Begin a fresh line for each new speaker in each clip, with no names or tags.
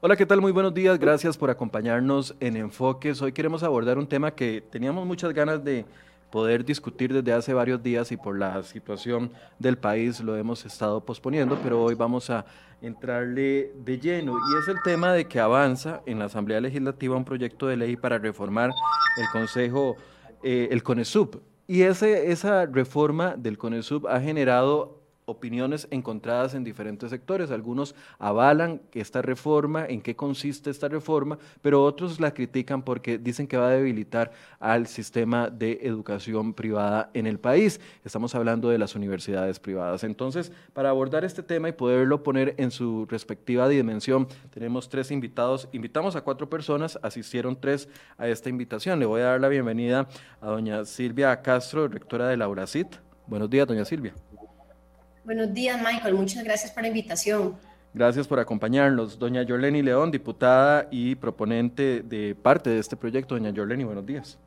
Hola, ¿qué tal? Muy buenos días. Gracias por acompañarnos en Enfoques. Hoy queremos abordar un tema que teníamos muchas ganas de poder discutir desde hace varios días y por la situación del país lo hemos estado posponiendo, pero hoy vamos a entrarle de lleno y es el tema de que avanza en la Asamblea Legislativa un proyecto de ley para reformar el Consejo, eh, el CONESUB. Y ese, esa reforma del CONESUB ha generado opiniones encontradas en diferentes sectores. Algunos avalan esta reforma, en qué consiste esta reforma, pero otros la critican porque dicen que va a debilitar al sistema de educación privada en el país. Estamos hablando de las universidades privadas. Entonces, para abordar este tema y poderlo poner en su respectiva dimensión, tenemos tres invitados. Invitamos a cuatro personas, asistieron tres a esta invitación. Le voy a dar la bienvenida a doña Silvia Castro, rectora de la URACIT. Buenos días, doña Silvia.
Buenos días, Michael. Muchas gracias por la invitación.
Gracias por acompañarnos. Doña Yoleni León, diputada y proponente de parte de este proyecto. Doña Yoleni, buenos días.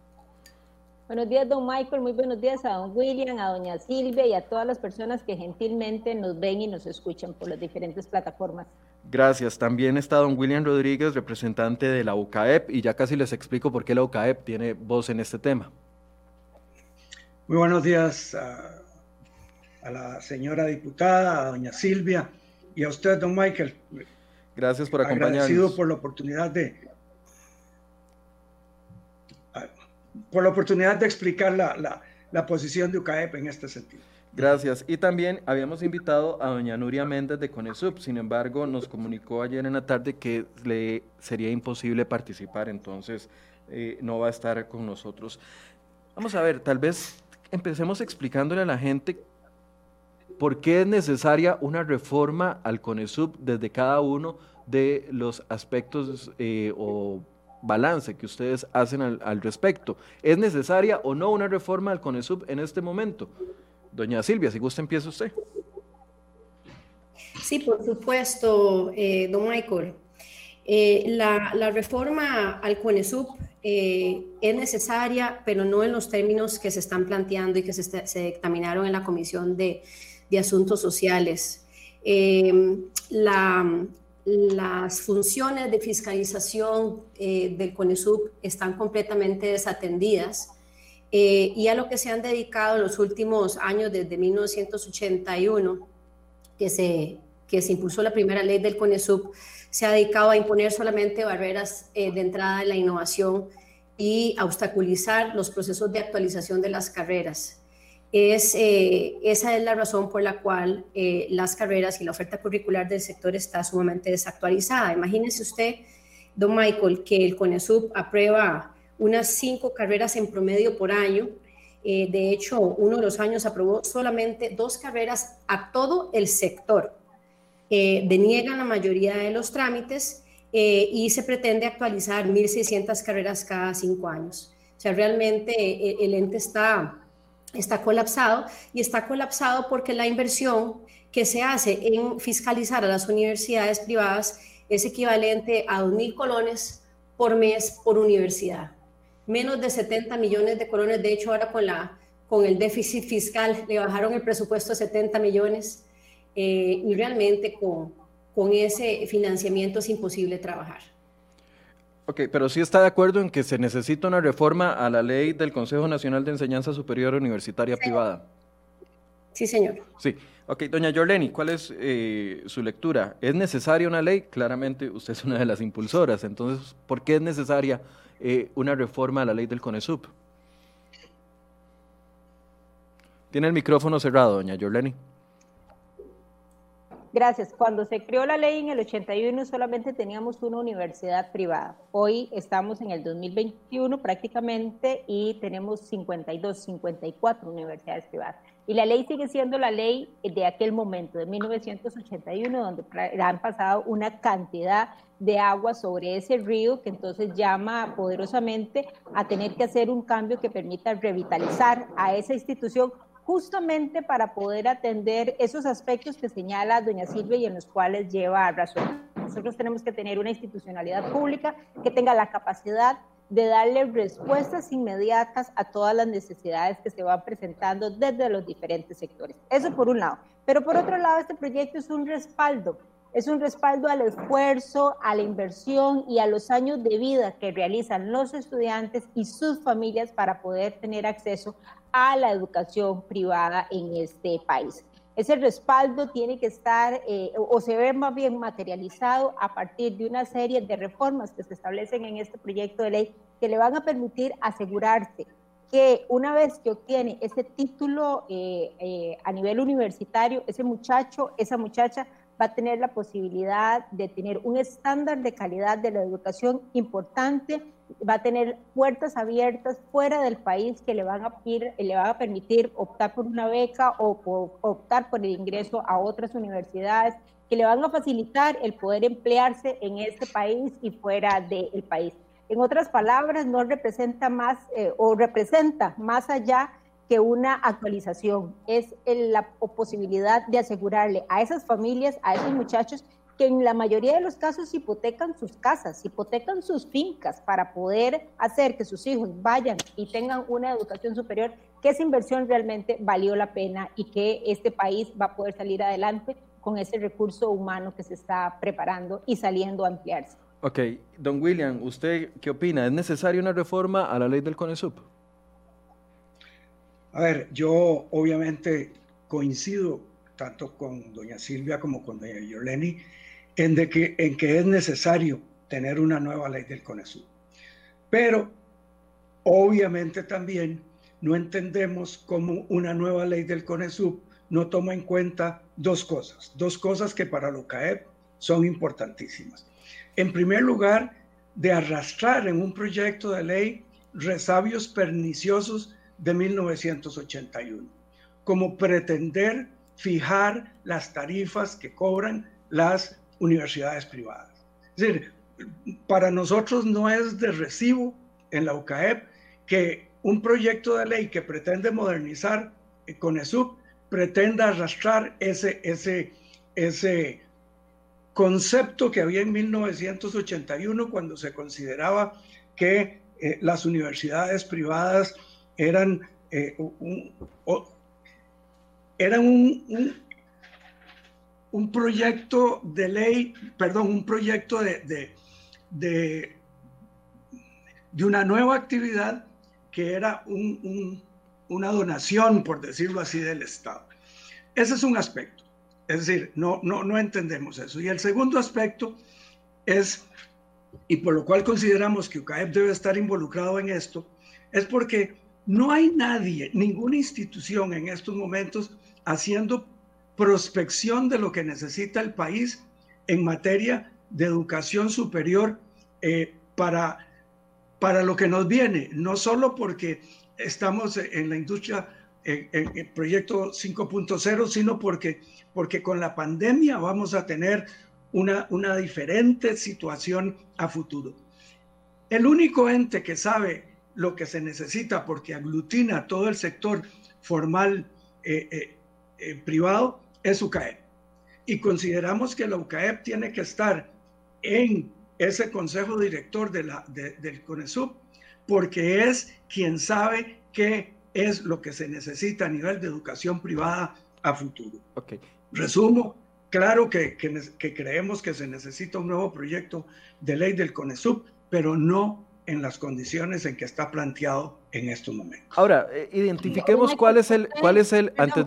Buenos días, don Michael. Muy buenos días a don William, a doña Silvia y a todas las personas que gentilmente nos ven y nos escuchan por las diferentes plataformas.
Gracias. También está don William Rodríguez, representante de la UCAEP, y ya casi les explico por qué la UCAEP tiene voz en este tema.
Muy buenos días a la señora diputada, a doña Silvia y a usted, don Michael.
Gracias por acompañarnos.
Agradecido por la oportunidad de por la oportunidad de explicar la, la, posición de UCAEP en este sentido.
Gracias. Y también habíamos invitado a doña Nuria Méndez de CONESUB, sin embargo nos comunicó ayer en la tarde que le sería imposible participar, entonces eh, no va a estar con nosotros. Vamos a ver, tal vez empecemos explicándole a la gente ¿Por qué es necesaria una reforma al CONESUB desde cada uno de los aspectos eh, o balance que ustedes hacen al, respecto? ¿Es necesaria o no una reforma al CONESUB en este momento? Doña Silvia, si gusta, empieza usted.
Sí, por supuesto, eh, don Michael. Eh, la, reforma al CONESUB es necesaria, pero no en los términos que se están planteando y que se, se dictaminaron en la Comisión de, de Asuntos Sociales. Eh, las funciones de fiscalización eh, del CONESUB están completamente desatendidas eh, y a lo que se han dedicado los últimos años, desde 1981, que se, que se impulsó la primera ley del CONESUB, se ha dedicado a imponer solamente barreras de entrada en la innovación y obstaculizar los procesos de actualización de las carreras. Es, eh, esa es la razón por la cual eh, las carreras y la oferta curricular del sector está sumamente desactualizada. Imagínese usted, don Michael, que el CONESUB aprueba unas cinco carreras en promedio por año. Eh, de hecho, uno de los años aprobó solamente dos carreras a todo el sector. deniegan la mayoría de los trámites y se pretende actualizar 1.600 carreras cada cinco años. O sea, realmente el ente está está colapsado y está colapsado porque la inversión que se hace en fiscalizar a las universidades privadas es equivalente a 2.000 colones por mes por universidad. Menos de 70 millones de colones, de hecho ahora con, la, con el déficit fiscal le bajaron el presupuesto a 70 millones eh, y realmente con, con ese financiamiento es imposible trabajar.
Ok, pero sí está de acuerdo en que se necesita una reforma a la ley del Consejo Nacional de Enseñanza Superior Universitaria Privada.
Sí, señor.
Sí. Ok, doña Yorleni, ¿cuál es eh, su lectura? ¿Es necesaria una ley? Claramente usted es una de las impulsoras, entonces, ¿por qué es necesaria eh, una reforma a la ley del CONESUP? Tiene el micrófono cerrado, doña Yorleni.
Gracias. Cuando se creó la ley en el 81 solamente teníamos una universidad privada. Hoy estamos en el 2021 prácticamente y tenemos 52, 54 universidades privadas. Y la ley sigue siendo la ley de aquel momento, de 1981, donde han pasado una cantidad de agua sobre ese río que entonces llama poderosamente a tener que hacer un cambio que permita revitalizar a esa institución justamente para poder atender esos aspectos que señala doña Silvia y en los cuales lleva razón. Nosotros tenemos que tener una institucionalidad pública que tenga la capacidad de darle respuestas inmediatas a todas las necesidades que se van presentando desde los diferentes sectores. Eso por un lado. Pero por otro lado, este proyecto es un respaldo es un respaldo al esfuerzo, a la inversión y a los años de vida que realizan los estudiantes y sus familias para poder tener acceso a la educación privada en este país. Ese respaldo tiene que estar eh, o se ve más bien materializado a partir de una serie de reformas que se establecen en este proyecto de ley que le van a permitir asegurarse que una vez que obtiene ese título eh, eh, a nivel universitario, ese muchacho, esa muchacha va a tener la posibilidad de tener un estándar de calidad de la educación importante, va a tener puertas abiertas fuera del país que le van a, ir, le van a permitir optar por una beca o optar por el ingreso a otras universidades, que le van a facilitar el poder emplearse en este país y fuera del país. En otras palabras, no representa más eh, o representa más allá que una actualización, es la posibilidad de asegurarle a esas familias, a esos muchachos, que en la mayoría de los casos hipotecan sus casas, hipotecan sus fincas para poder hacer que sus hijos vayan y tengan una educación superior, que esa inversión realmente valió la pena y que este país va a poder salir adelante con ese recurso humano que se está preparando y saliendo a ampliarse.
Ok, don William, ¿usted qué opina? ¿Es necesaria una reforma a la ley del CONESUP?
A ver, yo obviamente coincido tanto con doña Silvia como con doña Yoleni en, de que, en que es necesario tener una nueva ley del CONESUB. Pero obviamente también no entendemos cómo una nueva ley del CONESUB no toma en cuenta dos cosas, dos cosas que para lo CAEP son importantísimas. En primer lugar, de arrastrar en un proyecto de ley resabios perniciosos de 1981, como pretender fijar las tarifas que cobran las universidades privadas. Es decir, para nosotros no es de recibo en la UCAEP que un proyecto de ley que pretende modernizar con ESUP pretenda arrastrar ese, ese, ese concepto que había en 1981 cuando se consideraba que eh, las universidades privadas eran, eh, un, un, un, proyecto de ley, perdón, un proyecto de, de, de, una nueva actividad que era una donación, por decirlo así, del Estado. Ese es un aspecto. Es decir, no, no, no entendemos eso. Y el segundo aspecto es, y por lo cual consideramos que UCAEP debe estar involucrado en esto, es porque no hay nadie, ninguna institución en estos momentos haciendo prospección de lo que necesita el país en materia de educación superior eh, para, para lo que nos viene, no solo porque estamos en la industria, en, el proyecto 5.0, sino porque, porque con la pandemia vamos a tener una, una diferente situación a futuro. El único ente que sabe lo que se necesita porque aglutina todo el sector formal eh, eh, eh, privado es UCAEP. Y consideramos que la UCAEP tiene que estar en ese consejo director de la, del CONESUB porque es quien sabe qué es lo que se necesita a nivel de educación privada a futuro. Okay. Resumo, claro que, que, creemos que se necesita un nuevo proyecto de ley del CONESUB, pero no en las condiciones en que está planteado en estos momentos.
Ahora, eh, identifiquemos cuál es el, cuál es el antes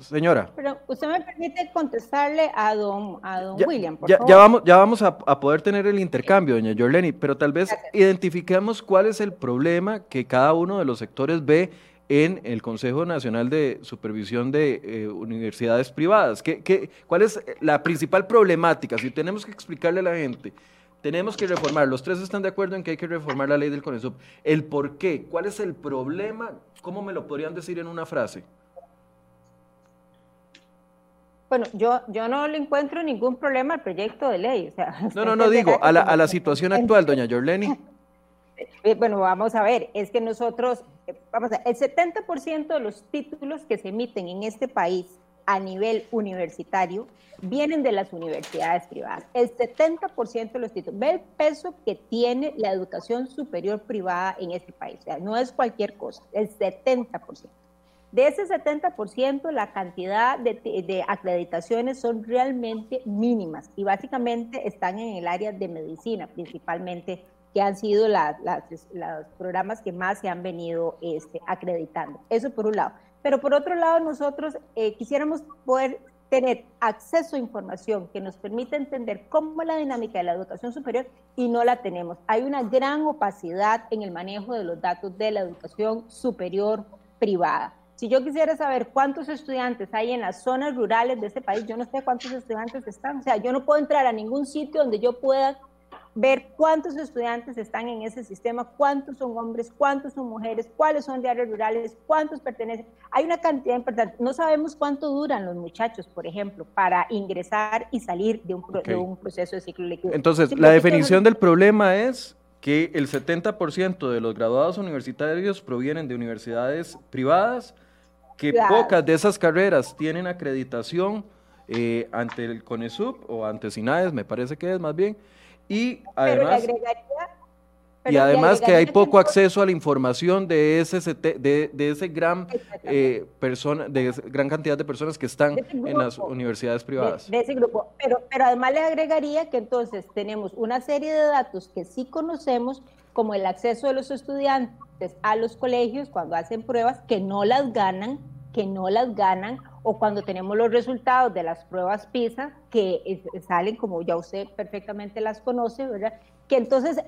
Señora.
Pero usted me permite contestarle a don, a don William, por
ya, Ya vamos, ya vamos a, poder tener el intercambio, doña Jorleni, pero tal vez identifiquemos cuál es el problema que cada uno de los sectores ve en el Consejo Nacional de Supervisión de eh, Universidades Privadas. ¿Qué, qué, cuál es la principal problemática? Si tenemos que explicarle a la gente tenemos que reformar, los tres están de acuerdo en que hay que reformar la ley del CONESUB. ¿El por qué? ¿Cuál es el problema? ¿Cómo me lo podrían decir en una frase?
Bueno, yo, yo no le encuentro ningún problema al proyecto de ley.
no, no, no digo, a la, a la situación actual, doña Jorleni.
Eh, bueno, vamos a ver, es que nosotros, eh, vamos a ver, el 70% de los títulos que se emiten en este país a nivel universitario vienen de las universidades privadas. El 70% de los títulos. Ve el peso que tiene la educación superior privada en este país. O sea, no es cualquier cosa, el 70%. De ese 70%, la cantidad de, acreditaciones son realmente mínimas y básicamente están en el área de medicina, principalmente, que han sido los programas que más se han venido este, acreditando. Eso por un lado. Pero por otro lado, nosotros eh, quisiéramos poder tener acceso a información que nos permita entender cómo es la dinámica de la educación superior y no la tenemos. Hay una gran opacidad en el manejo de los datos de la educación superior privada. Si yo quisiera saber cuántos estudiantes hay en las zonas rurales de este país, yo no sé cuántos estudiantes están. O sea, yo no puedo entrar a ningún sitio donde yo pueda ver cuántos estudiantes están en ese sistema, cuántos son hombres, cuántos son mujeres, cuáles son de áreas rurales, cuántos pertenecen. Hay una cantidad importante. No sabemos cuánto duran los muchachos, por ejemplo, para ingresar y salir de un, proceso de ciclo lectivo.
Entonces, la definición del problema es que el 70% de los graduados universitarios provienen de universidades privadas, que pocas de esas carreras tienen acreditación eh, ante el CONESUB o ante SINAES, me parece que es más bien, y además, y además que hay poco acceso a la información de ese, de, de ese gran, eh, persona, de gran cantidad de personas que están en las universidades privadas.
De, ese grupo. Pero, pero además le agregaría que entonces tenemos una serie de datos que sí conocemos, como el acceso de los estudiantes a los colegios cuando hacen pruebas, que no las ganan, que no las ganan, o cuando tenemos los resultados de las pruebas PISA, que salen como ya usted perfectamente las conoce, ¿verdad? Que entonces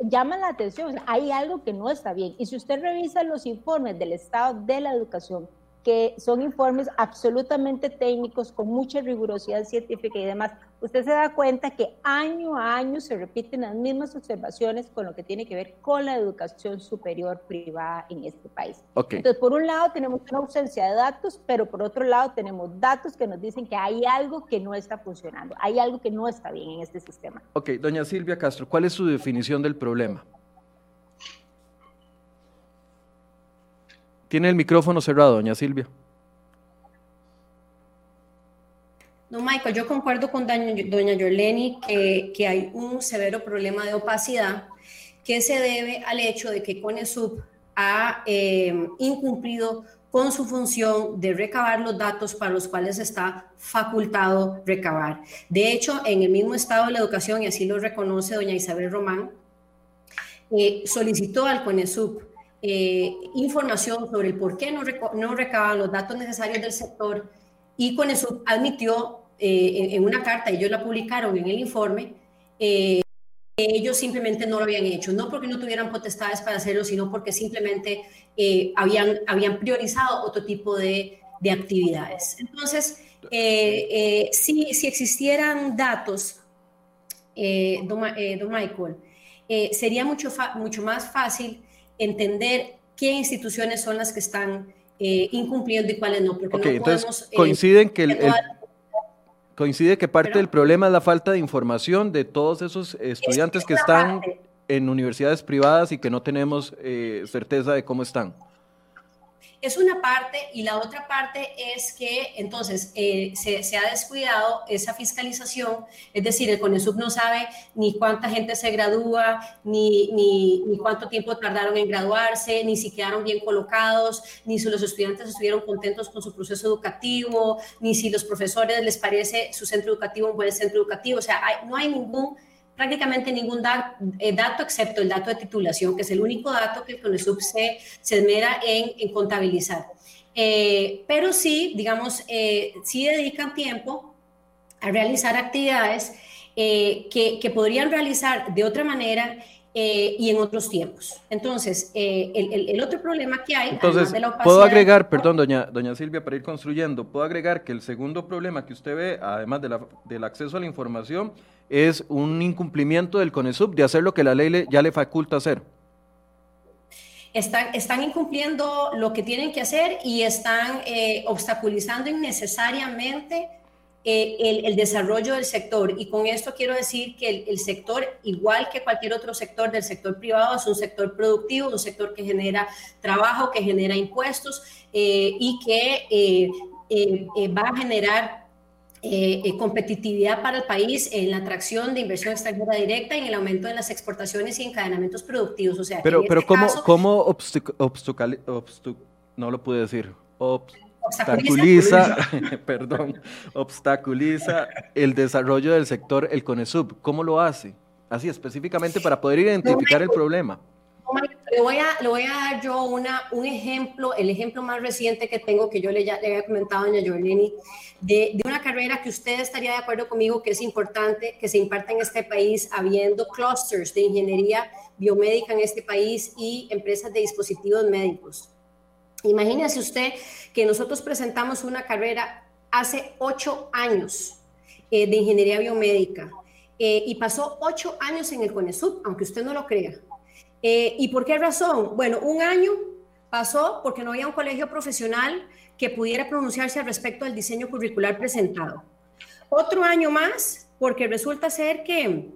llaman la atención, hay algo que no está bien. Y si usted revisa los informes del estado de la educación, que son informes absolutamente técnicos, con mucha rigurosidad científica y demás, usted se da cuenta que año a año se repiten las mismas observaciones con lo que tiene que ver con la educación superior privada en este país. Entonces, por un lado tenemos una ausencia de datos, pero por otro lado tenemos datos que nos dicen que hay algo que no está funcionando, hay algo que no está bien en este sistema.
Ok, doña Silvia Castro, ¿cuál es su definición del problema? Tiene el micrófono cerrado, doña Silvia.
No, Michael, yo concuerdo con doña Yorleni que, que hay un severo problema de opacidad que se debe al hecho de que CONESUB ha eh, incumplido con su función de recabar los datos para los cuales está facultado recabar. De hecho, en el mismo estado de la educación, y así lo reconoce doña Isabel Román, eh, solicitó al CONESUB eh, información sobre el por qué no, no recaban los datos necesarios del sector y con eso admitió eh, en, una carta, ellos la publicaron en el informe, eh, ellos simplemente no lo habían hecho, no porque no tuvieran potestades para hacerlo, sino porque simplemente habían, habían priorizado otro tipo de, de actividades. Entonces, si, si, existieran datos, don, don, Michael, sería mucho, mucho más fácil entender qué instituciones son las que están eh, incumpliendo y cuáles no.
Porque no entonces eh, coinciden que coincide que parte del problema es la falta de información de todos esos estudiantes que están en universidades privadas y que no tenemos eh, certeza de cómo están.
Es una parte y la otra parte es que entonces eh, se, ha descuidado esa fiscalización, es decir, el CONESUB no sabe ni cuánta gente se gradúa, ni, ni, ni, cuánto tiempo tardaron en graduarse, ni si quedaron bien colocados, ni si los estudiantes estuvieron contentos con su proceso educativo, ni si los profesores les parece su centro educativo un buen centro educativo, o sea, no hay ningún prácticamente ningún eh, dato excepto el dato de titulación, que es el único dato que el CONESUB se, se esmera en, contabilizar. Eh, pero sí, digamos, eh, sí dedican tiempo a realizar actividades que, que, podrían realizar de otra manera y en otros tiempos. Entonces, el, el, otro problema que hay...
Entonces, puedo agregar, perdón, doña, doña Silvia, para ir construyendo, puedo agregar que el segundo problema que usted ve, además de la, del acceso a la información, es un incumplimiento del CONESUB de hacer lo que la ley ya le faculta hacer.
Están, están incumpliendo lo que tienen que hacer y están eh, obstaculizando innecesariamente eh, el, desarrollo del sector. Y con esto quiero decir que el, sector, igual que cualquier otro sector del sector privado, es un sector productivo, un sector que genera trabajo, que genera impuestos eh, y que va a generar eh, eh, competitividad para el país en la atracción de inversión extranjera directa y en el aumento de las exportaciones y encadenamientos productivos. O sea,
pero, pero este ¿cómo, cómo no lo pude decir? obstaculiza, perdón, obstaculiza el desarrollo del sector, el CONESUB. ¿Cómo lo hace? Así específicamente para poder identificar el problema.
Le voy, a, le voy a dar yo una, un ejemplo, el ejemplo más reciente que tengo, que yo le, ya, le había comentado a doña Jolene, de, de, una carrera que usted estaría de acuerdo conmigo que es importante que se imparte en este país, habiendo clusters de ingeniería biomédica en este país y empresas de dispositivos médicos. Imagínese usted que nosotros presentamos una carrera hace ocho años eh, de ingeniería biomédica eh, y pasó ocho años en el CONESUB, aunque usted no lo crea. Eh, ¿Y por qué razón? Bueno, un año pasó porque no había un colegio profesional que pudiera pronunciarse al respecto del diseño curricular presentado. Otro año más porque resulta ser que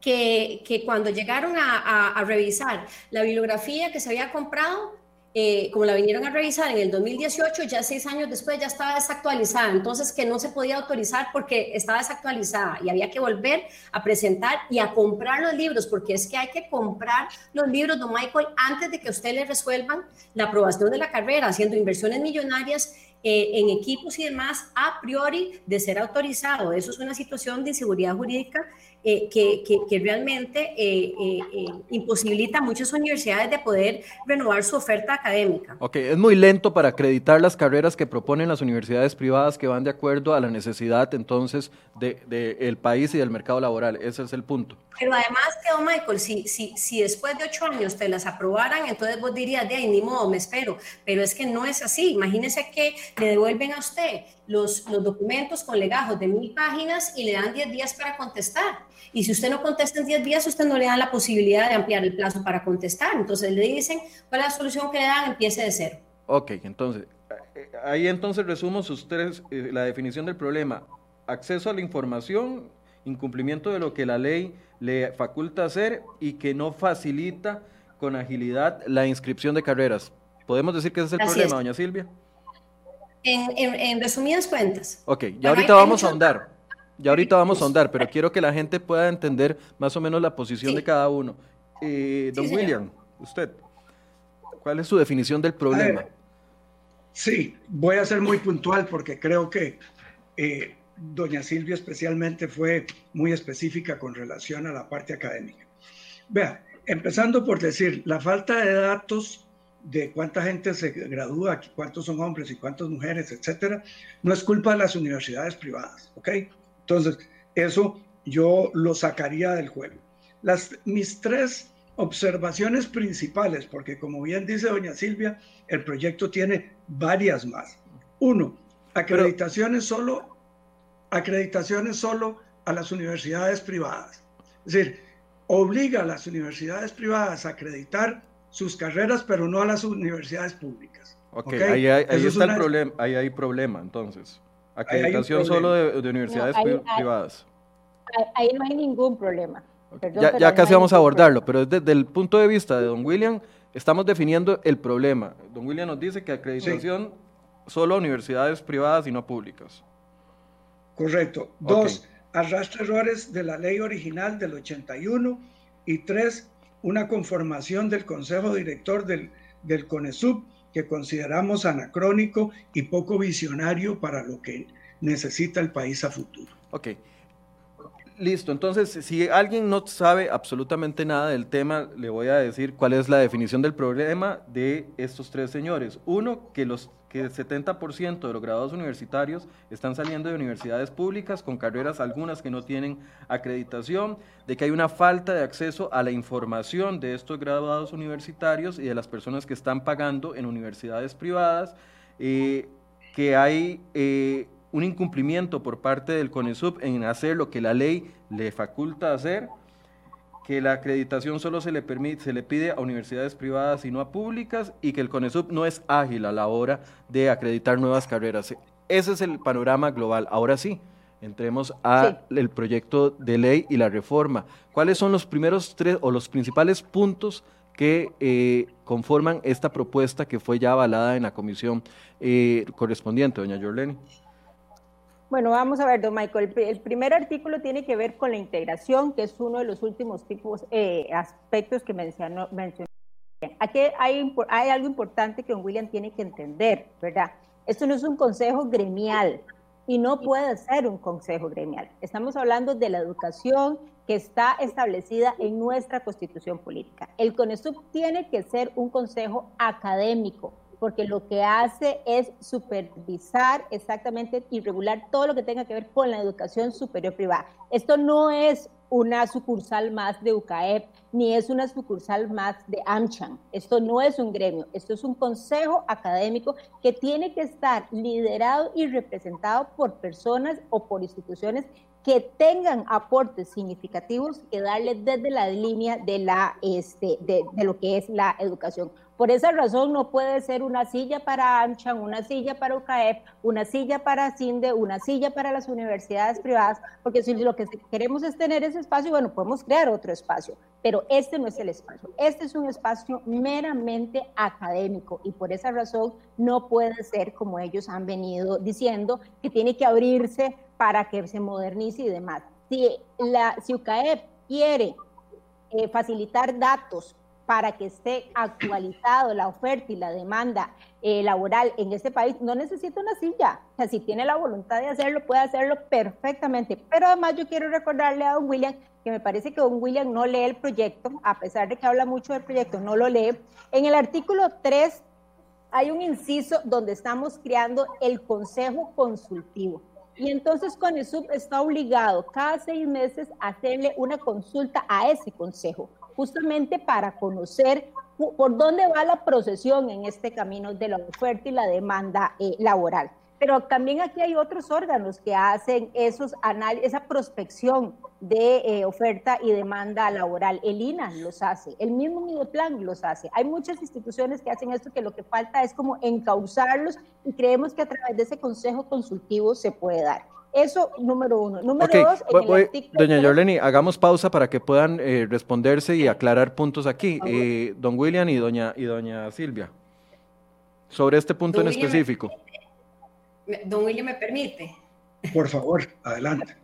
que, cuando llegaron a, a, revisar la bibliografía que se había comprado, eh, como la vinieron a revisar en el 2018, ya seis años después ya estaba desactualizada, entonces que no se podía autorizar porque estaba desactualizada y había que volver a presentar y a comprar los libros, porque es que hay que comprar los libros, don Michael, antes de que usted resuelvan la aprobación de la carrera, haciendo inversiones millonarias eh, en equipos y demás a priori de ser autorizado. Eso es una situación de inseguridad jurídica eh, que, que, realmente eh, eh, imposibilita a muchas universidades de poder renovar su oferta académica.
Ok, es muy lento para acreditar las carreras que proponen las universidades privadas que van de acuerdo a la necesidad entonces del de, el país y del mercado laboral. Ese es el punto.
Pero además, que, Michael, si, si, si después de ocho años te las aprobaran, entonces vos dirías, de ahí, ni modo, me espero. Pero es que no es así. Imagínese que le devuelven a usted los, los documentos con legajos de mil páginas y le dan diez días para contestar. Y si usted no contesta en 10 días, usted no le da la posibilidad de ampliar el plazo para contestar. Entonces le dicen, ¿cuál es la solución que le dan? Empiece de cero.
Ok, entonces, eh, ahí entonces resumo ustedes eh, la definición del problema. Acceso a la información, incumplimiento de lo que la ley le faculta hacer y que no facilita con agilidad la inscripción de carreras. ¿Podemos decir que ese es el
Así
problema,
es.
doña Silvia?
En, en, en resumidas cuentas.
Ok, ya ahorita vamos a ahondar. Ya ahorita vamos a ahondar, pero quiero que la gente pueda entender más o menos la posición
Sí.
de cada uno. Eh, don
Sí.
William, usted, ¿cuál es su definición del problema?
Ver, Sí, voy a ser muy puntual porque creo que eh, doña Silvia especialmente fue muy específica con relación a la parte académica. Vea, empezando por decir, la falta de datos de cuánta gente se gradúa, cuántos son hombres y cuántas mujeres, etcétera, no es culpa de las universidades privadas, ¿ok? Entonces, eso yo lo sacaría del juego. Las, mis tres observaciones principales, porque como bien dice doña Silvia, el proyecto tiene varias más. Uno, acreditaciones solo, acreditaciones solo a las universidades privadas. Es decir, obliga a las universidades privadas a acreditar sus carreras, pero no a las universidades públicas.
Ok,
¿ok?
ahí, hay- ahí está el problema, ahí hay problema, entonces. Acreditación solo de, de universidades
No,
privadas.
Ahí, ahí no hay ningún problema. Perdón,
Ya, casi vamos a abordarlo, pero desde el punto de vista de don William, estamos definiendo el problema. Don William nos dice que acreditación solo a universidades privadas y no públicas.
Correcto. Dos, arrastra errores de la ley original del 81. Y tres, una conformación del Consejo Director del, del CONESUB que consideramos anacrónico y poco visionario para lo que necesita el país a futuro.
Listo, entonces si alguien no sabe absolutamente nada del tema, le voy a decir cuál es la definición del problema de estos tres señores. Uno, que los que el 70% de los graduados universitarios están saliendo de universidades públicas con carreras algunas que no tienen acreditación, de que hay una falta de acceso a la información de estos graduados universitarios y de las personas que están pagando en universidades privadas, eh, que hay eh, un incumplimiento por parte del CONESUB en hacer lo que la ley le faculta hacer, que la acreditación solo se le permite, se le pide a universidades privadas y no a públicas, y que el CONESUB no es ágil a la hora de acreditar nuevas carreras. Ese es el panorama global. Ahora sí, entremos al proyecto de ley y la reforma. ¿Cuáles son los primeros tres o los principales puntos que eh, conforman esta propuesta que fue ya avalada en la comisión eh, correspondiente, doña Jorleni?
Bueno, vamos a ver, don Michael. El, primer artículo tiene que ver con la integración, que es uno de los últimos tipos, eh, aspectos que mencionó, mencionó. aquí hay, hay algo importante que don William tiene que entender, ¿verdad? Esto no es un consejo gremial y no puede ser un consejo gremial. Estamos hablando de la educación que está establecida en nuestra constitución política. El CONESUB tiene que ser un consejo académico, porque lo que hace es supervisar exactamente y regular todo lo que tenga que ver con la educación superior privada. Esto no es una sucursal más de UCAEP, ni es una sucursal más de AmCham. Esto no es un gremio, esto es un consejo académico que tiene que estar liderado y representado por personas o por instituciones que tengan aportes significativos que darle desde la línea de, la, este, de, de lo que es la educación. Por esa razón no puede ser una silla para AmCham, una silla para UCAEP, una silla para CINDE, una silla para las universidades privadas, porque si lo que queremos es tener ese espacio, bueno, podemos crear otro espacio, pero este no es el espacio. Este es un espacio meramente académico y por esa razón no puede ser como ellos han venido diciendo, que tiene que abrirse para que se modernice y demás. Si, UCAEP quiere eh, facilitar datos para que esté actualizado la oferta y la demanda eh, laboral en este país, no necesita una silla. O sea, si tiene la voluntad de hacerlo, puede hacerlo perfectamente. Pero además yo quiero recordarle a don William que me parece que don William no lee el proyecto, a pesar de que habla mucho del proyecto, no lo lee. En el artículo 3 hay un inciso donde estamos creando el Consejo Consultivo. Y entonces CONESUB está obligado cada seis meses a hacerle una consulta a ese consejo justamente para conocer por dónde va la procesión en este camino de la oferta y la demanda eh, laboral. Pero también aquí hay otros órganos que hacen esos esa prospección de eh, oferta y demanda laboral. El INA los hace, el mismo Mideplan los hace. Hay muchas instituciones que hacen esto que lo que falta es como encauzarlos y creemos que a través de ese consejo consultivo se puede dar. Eso, número uno. Número dos,
Doña Yorleni, hagamos pausa para que puedan eh, responderse y aclarar puntos aquí. Eh, don William y doña, y doña Silvia, sobre este punto en específico.
don William, ¿me permite?
Por favor, adelante.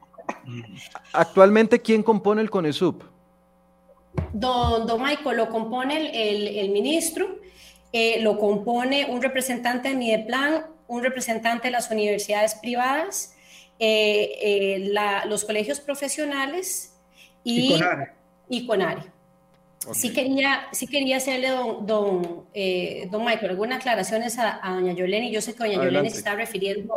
Actualmente, ¿quién compone el CONESUB?
Don, don Michael, lo compone el, ministro, eh, lo compone un representante de Mideplan, un representante de las universidades privadas, eh, eh, los colegios profesionales y, y CONARE. Sí, quería, sí quería hacerle, don, don, eh, don Michael, algunas aclaraciones a, doña Yolene. Yo sé que doña Yolene se está refiriendo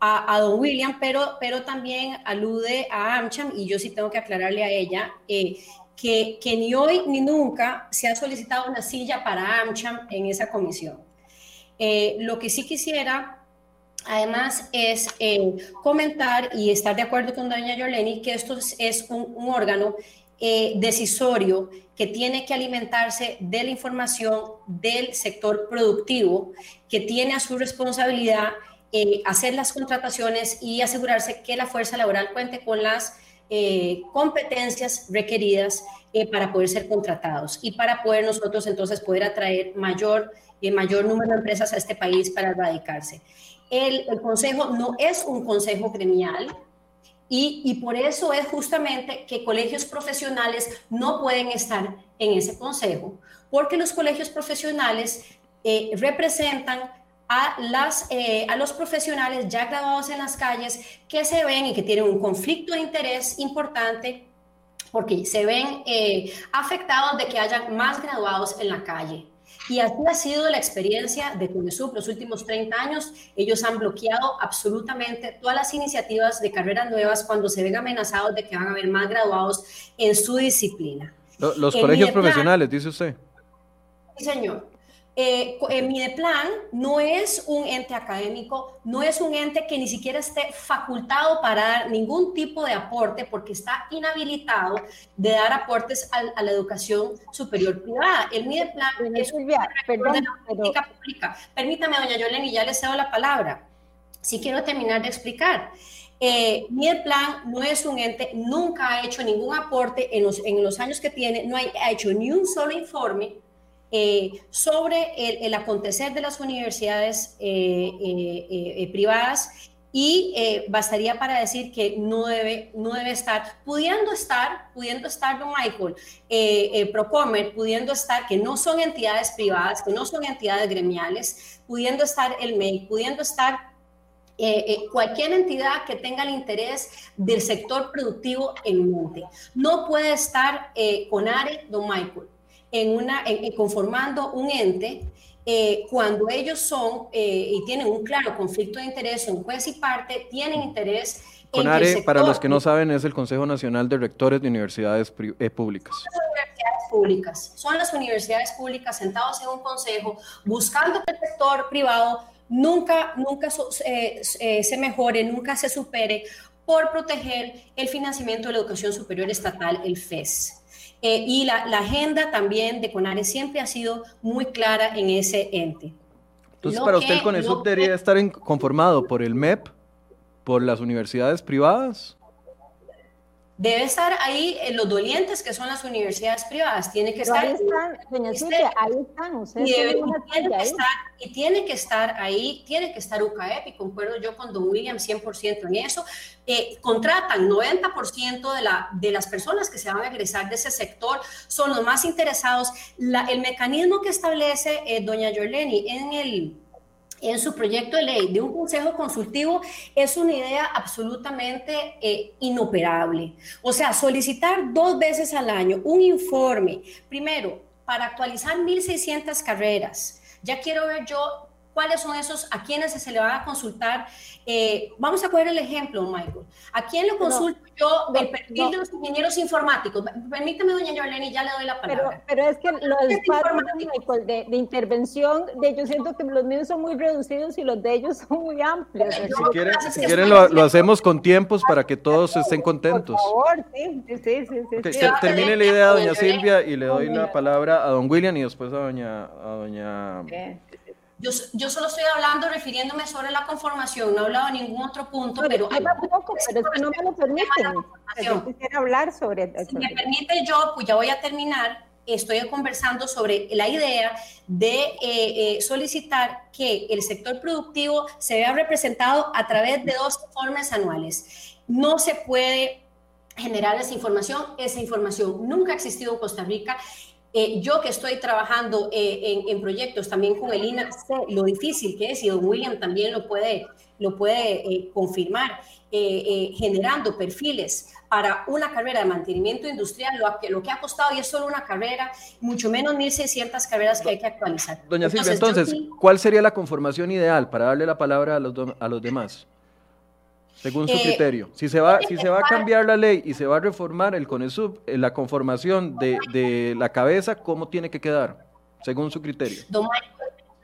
a, a, don William, pero, pero también alude a AmCham y yo sí tengo que aclararle a ella que, que ni hoy ni nunca se ha solicitado una silla para AmCham en esa comisión. lo que sí quisiera Además, es eh, comentar y estar de acuerdo con doña Yoleni que esto es, un, órgano eh, decisorio que tiene que alimentarse de la información del sector productivo, que tiene a su responsabilidad eh, hacer las contrataciones y asegurarse que la fuerza laboral cuente con las competencias requeridas para poder ser contratados y para poder nosotros entonces poder atraer mayor, mayor número de empresas a este país para radicarse el, consejo no es un consejo gremial, y, por eso es justamente que colegios profesionales no pueden estar en ese consejo, porque los colegios profesionales eh, representan a, las, eh, a los profesionales ya graduados en las calles que se ven y que tienen un conflicto de interés importante porque se ven eh, afectados de que haya más graduados en la calle. Y así ha sido la experiencia de CONESUB los últimos 30 años. Ellos han bloqueado absolutamente todas las iniciativas de carreras nuevas cuando se ven amenazados de que van a haber más graduados en su disciplina.
Los, colegios profesionales, dice usted.
Sí, señor. Eh, eh, Mideplan no es un ente académico, no es un ente que ni siquiera esté facultado para dar ningún tipo de aporte porque está inhabilitado de dar aportes a, la educación superior privada. El Mideplan es una política pública. Permítame, doña Yoleni, ya le cedo la palabra. Si quiero terminar de explicar. Eh, Mideplan no es un ente, nunca ha hecho ningún aporte en los, en los años que tiene, no ha hecho ni un solo informe eh, sobre el, acontecer de las universidades eh, eh, privadas y bastaría para decir que no debe, no debe estar, pudiendo estar, pudiendo estar, don Michael, Procomer, pudiendo estar, que no son entidades privadas, que no son entidades gremiales, pudiendo estar el MEI, pudiendo estar cualquier entidad que tenga el interés del sector productivo en mente. No puede estar con ARE, don Michael, en una, conformando un ente eh, cuando ellos son eh, y tienen un claro conflicto de interés, son juez y parte, tienen interés.
CONARE, para los que no saben, es el Consejo Nacional de Rectores de Universidades eh, Públicas.
Son las universidades públicas, son las universidades públicas sentados en un consejo buscando que el sector privado nunca, nunca se mejore, nunca se supere por proteger el financiamiento de la educación superior estatal, el FES. Eh, y la, agenda también de CONARE siempre ha sido muy clara en ese ente.
Entonces, para usted el CONESUB debería estar conformado por el MEP, por las universidades privadas
Debe estar ahí en los dolientes que son las universidades privadas. Tiene que estar.
Ahí están, doña Silvia, ahí están.
y, tiene que estar, y tiene que estar ahí, tiene que estar UCAEP, y concuerdo yo con don William 100% en eso. Eh, contratan 90% de, la, de las personas que se van a egresar de ese sector, son los más interesados. La, el mecanismo que establece eh, doña Yoleni en el en su proyecto de ley de un consejo consultivo es una idea absolutamente eh, inoperable. O sea, solicitar dos veces al año un informe, primero, para actualizar 1.600 carreras. Ya quiero ver yo cuáles son esos, a quienes se le van a consultar. Eh, vamos a coger el ejemplo, Michael. ¿A quién le consulto yo el perfil de los ingenieros informáticos? Permítame, doña Yoleni, ya le doy la palabra.
Pero, es que los espacios de, de, intervención, de, yo siento que los míos son muy reducidos y los de ellos son muy amplios.
Si quieren, si quieren lo, lo, hacemos con tiempos para que todos estén contentos.
Por favor, sí, sí, sí. sí,
termine la idea, doña Silvia, y le doy la palabra a don William y después a doña... A doña
yo, yo, solo estoy hablando, refiriéndome sobre la conformación, no he hablado de ningún otro punto, pero...
pero tampoco, pero es que no me lo permiten. Yo quisiera hablar sobre
Si me permite yo, pues ya voy a terminar, estoy conversando sobre la idea de eh, eh, solicitar que el sector productivo se vea representado a través de dos informes anuales. No se puede generar esa información, esa información nunca ha existido en Costa Rica eh, yo que estoy trabajando eh, en, proyectos también con el INA, sé lo difícil que es y don William también lo puede, lo puede eh, confirmar, generando perfiles para una carrera de mantenimiento industrial, lo que, lo que ha costado y es solo una carrera, mucho menos 1.600 carreras que hay que actualizar.
Doña Silvia, entonces, ¿cuál sería la conformación ideal para darle la palabra a los, a los demás? Según su eh, criterio. Si se, va, si se va a cambiar la ley y se va a reformar el CONESUB, eh, la conformación de, de la cabeza, ¿cómo tiene que quedar, según su criterio?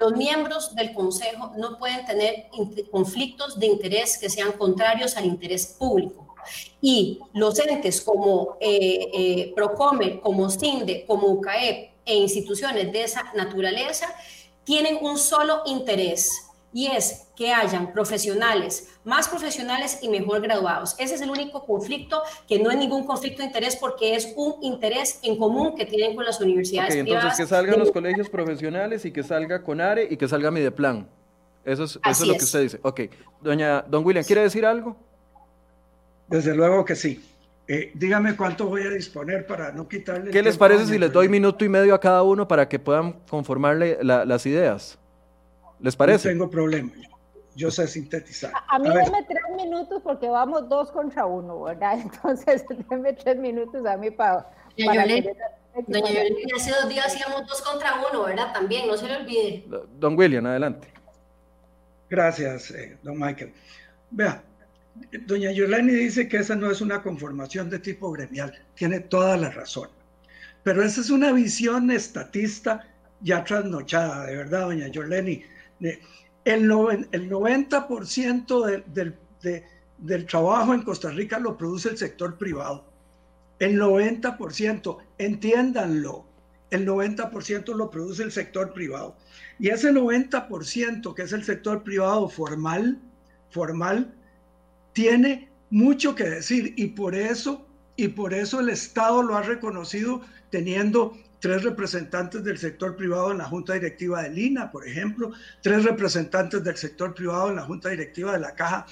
los miembros del Consejo no pueden tener conflictos de interés que sean contrarios al interés público. Y los entes como eh, eh Procomer, como CINDE, como UCAEP e instituciones de esa naturaleza tienen un solo interés, y es que hayan profesionales, más profesionales y mejor graduados. Ese es el único conflicto, que no es ningún conflicto de interés porque es un interés en común que tienen con las universidades
okay, entonces que salgan los colegios profesionales y que salga CONARE y que salga Mideplan. Eso es, eso es lo que usted dice. Ok, doña, don William, ¿quiere decir algo?
Desde luego que sí. Eh, dígame cuánto voy a disponer para no quitarle.
¿Qué les parece si les doy minuto y medio a cada uno para que puedan conformarle las ideas? ¿Les parece?
No tengo problema. Yo sé sintetizar.
A, mí me tres minutos porque vamos dos contra uno, ¿verdad? Entonces, denme tres minutos a mí para...
Doña Yolanda, hace dos días hacíamos dos contra uno, ¿verdad? También, no se le olvide.
Don William, adelante.
Gracias, eh, don Michael. Vea, doña Yolani dice que esa no es una conformación de tipo gremial. Tiene toda la razón. Pero esa es una visión estatista ya trasnochada, de verdad, doña Yoleni el, el 90% del trabajo en Costa Rica lo produce el sector privado. El 90%, entiéndanlo, el 90% lo produce el sector privado. Y ese 90% que es el sector privado formal, formal, tiene mucho que decir y por eso, y por eso el Estado lo ha reconocido teniendo tres representantes del sector privado en la Junta Directiva de Lina, por ejemplo, tres representantes del sector privado en la Junta Directiva de la Caja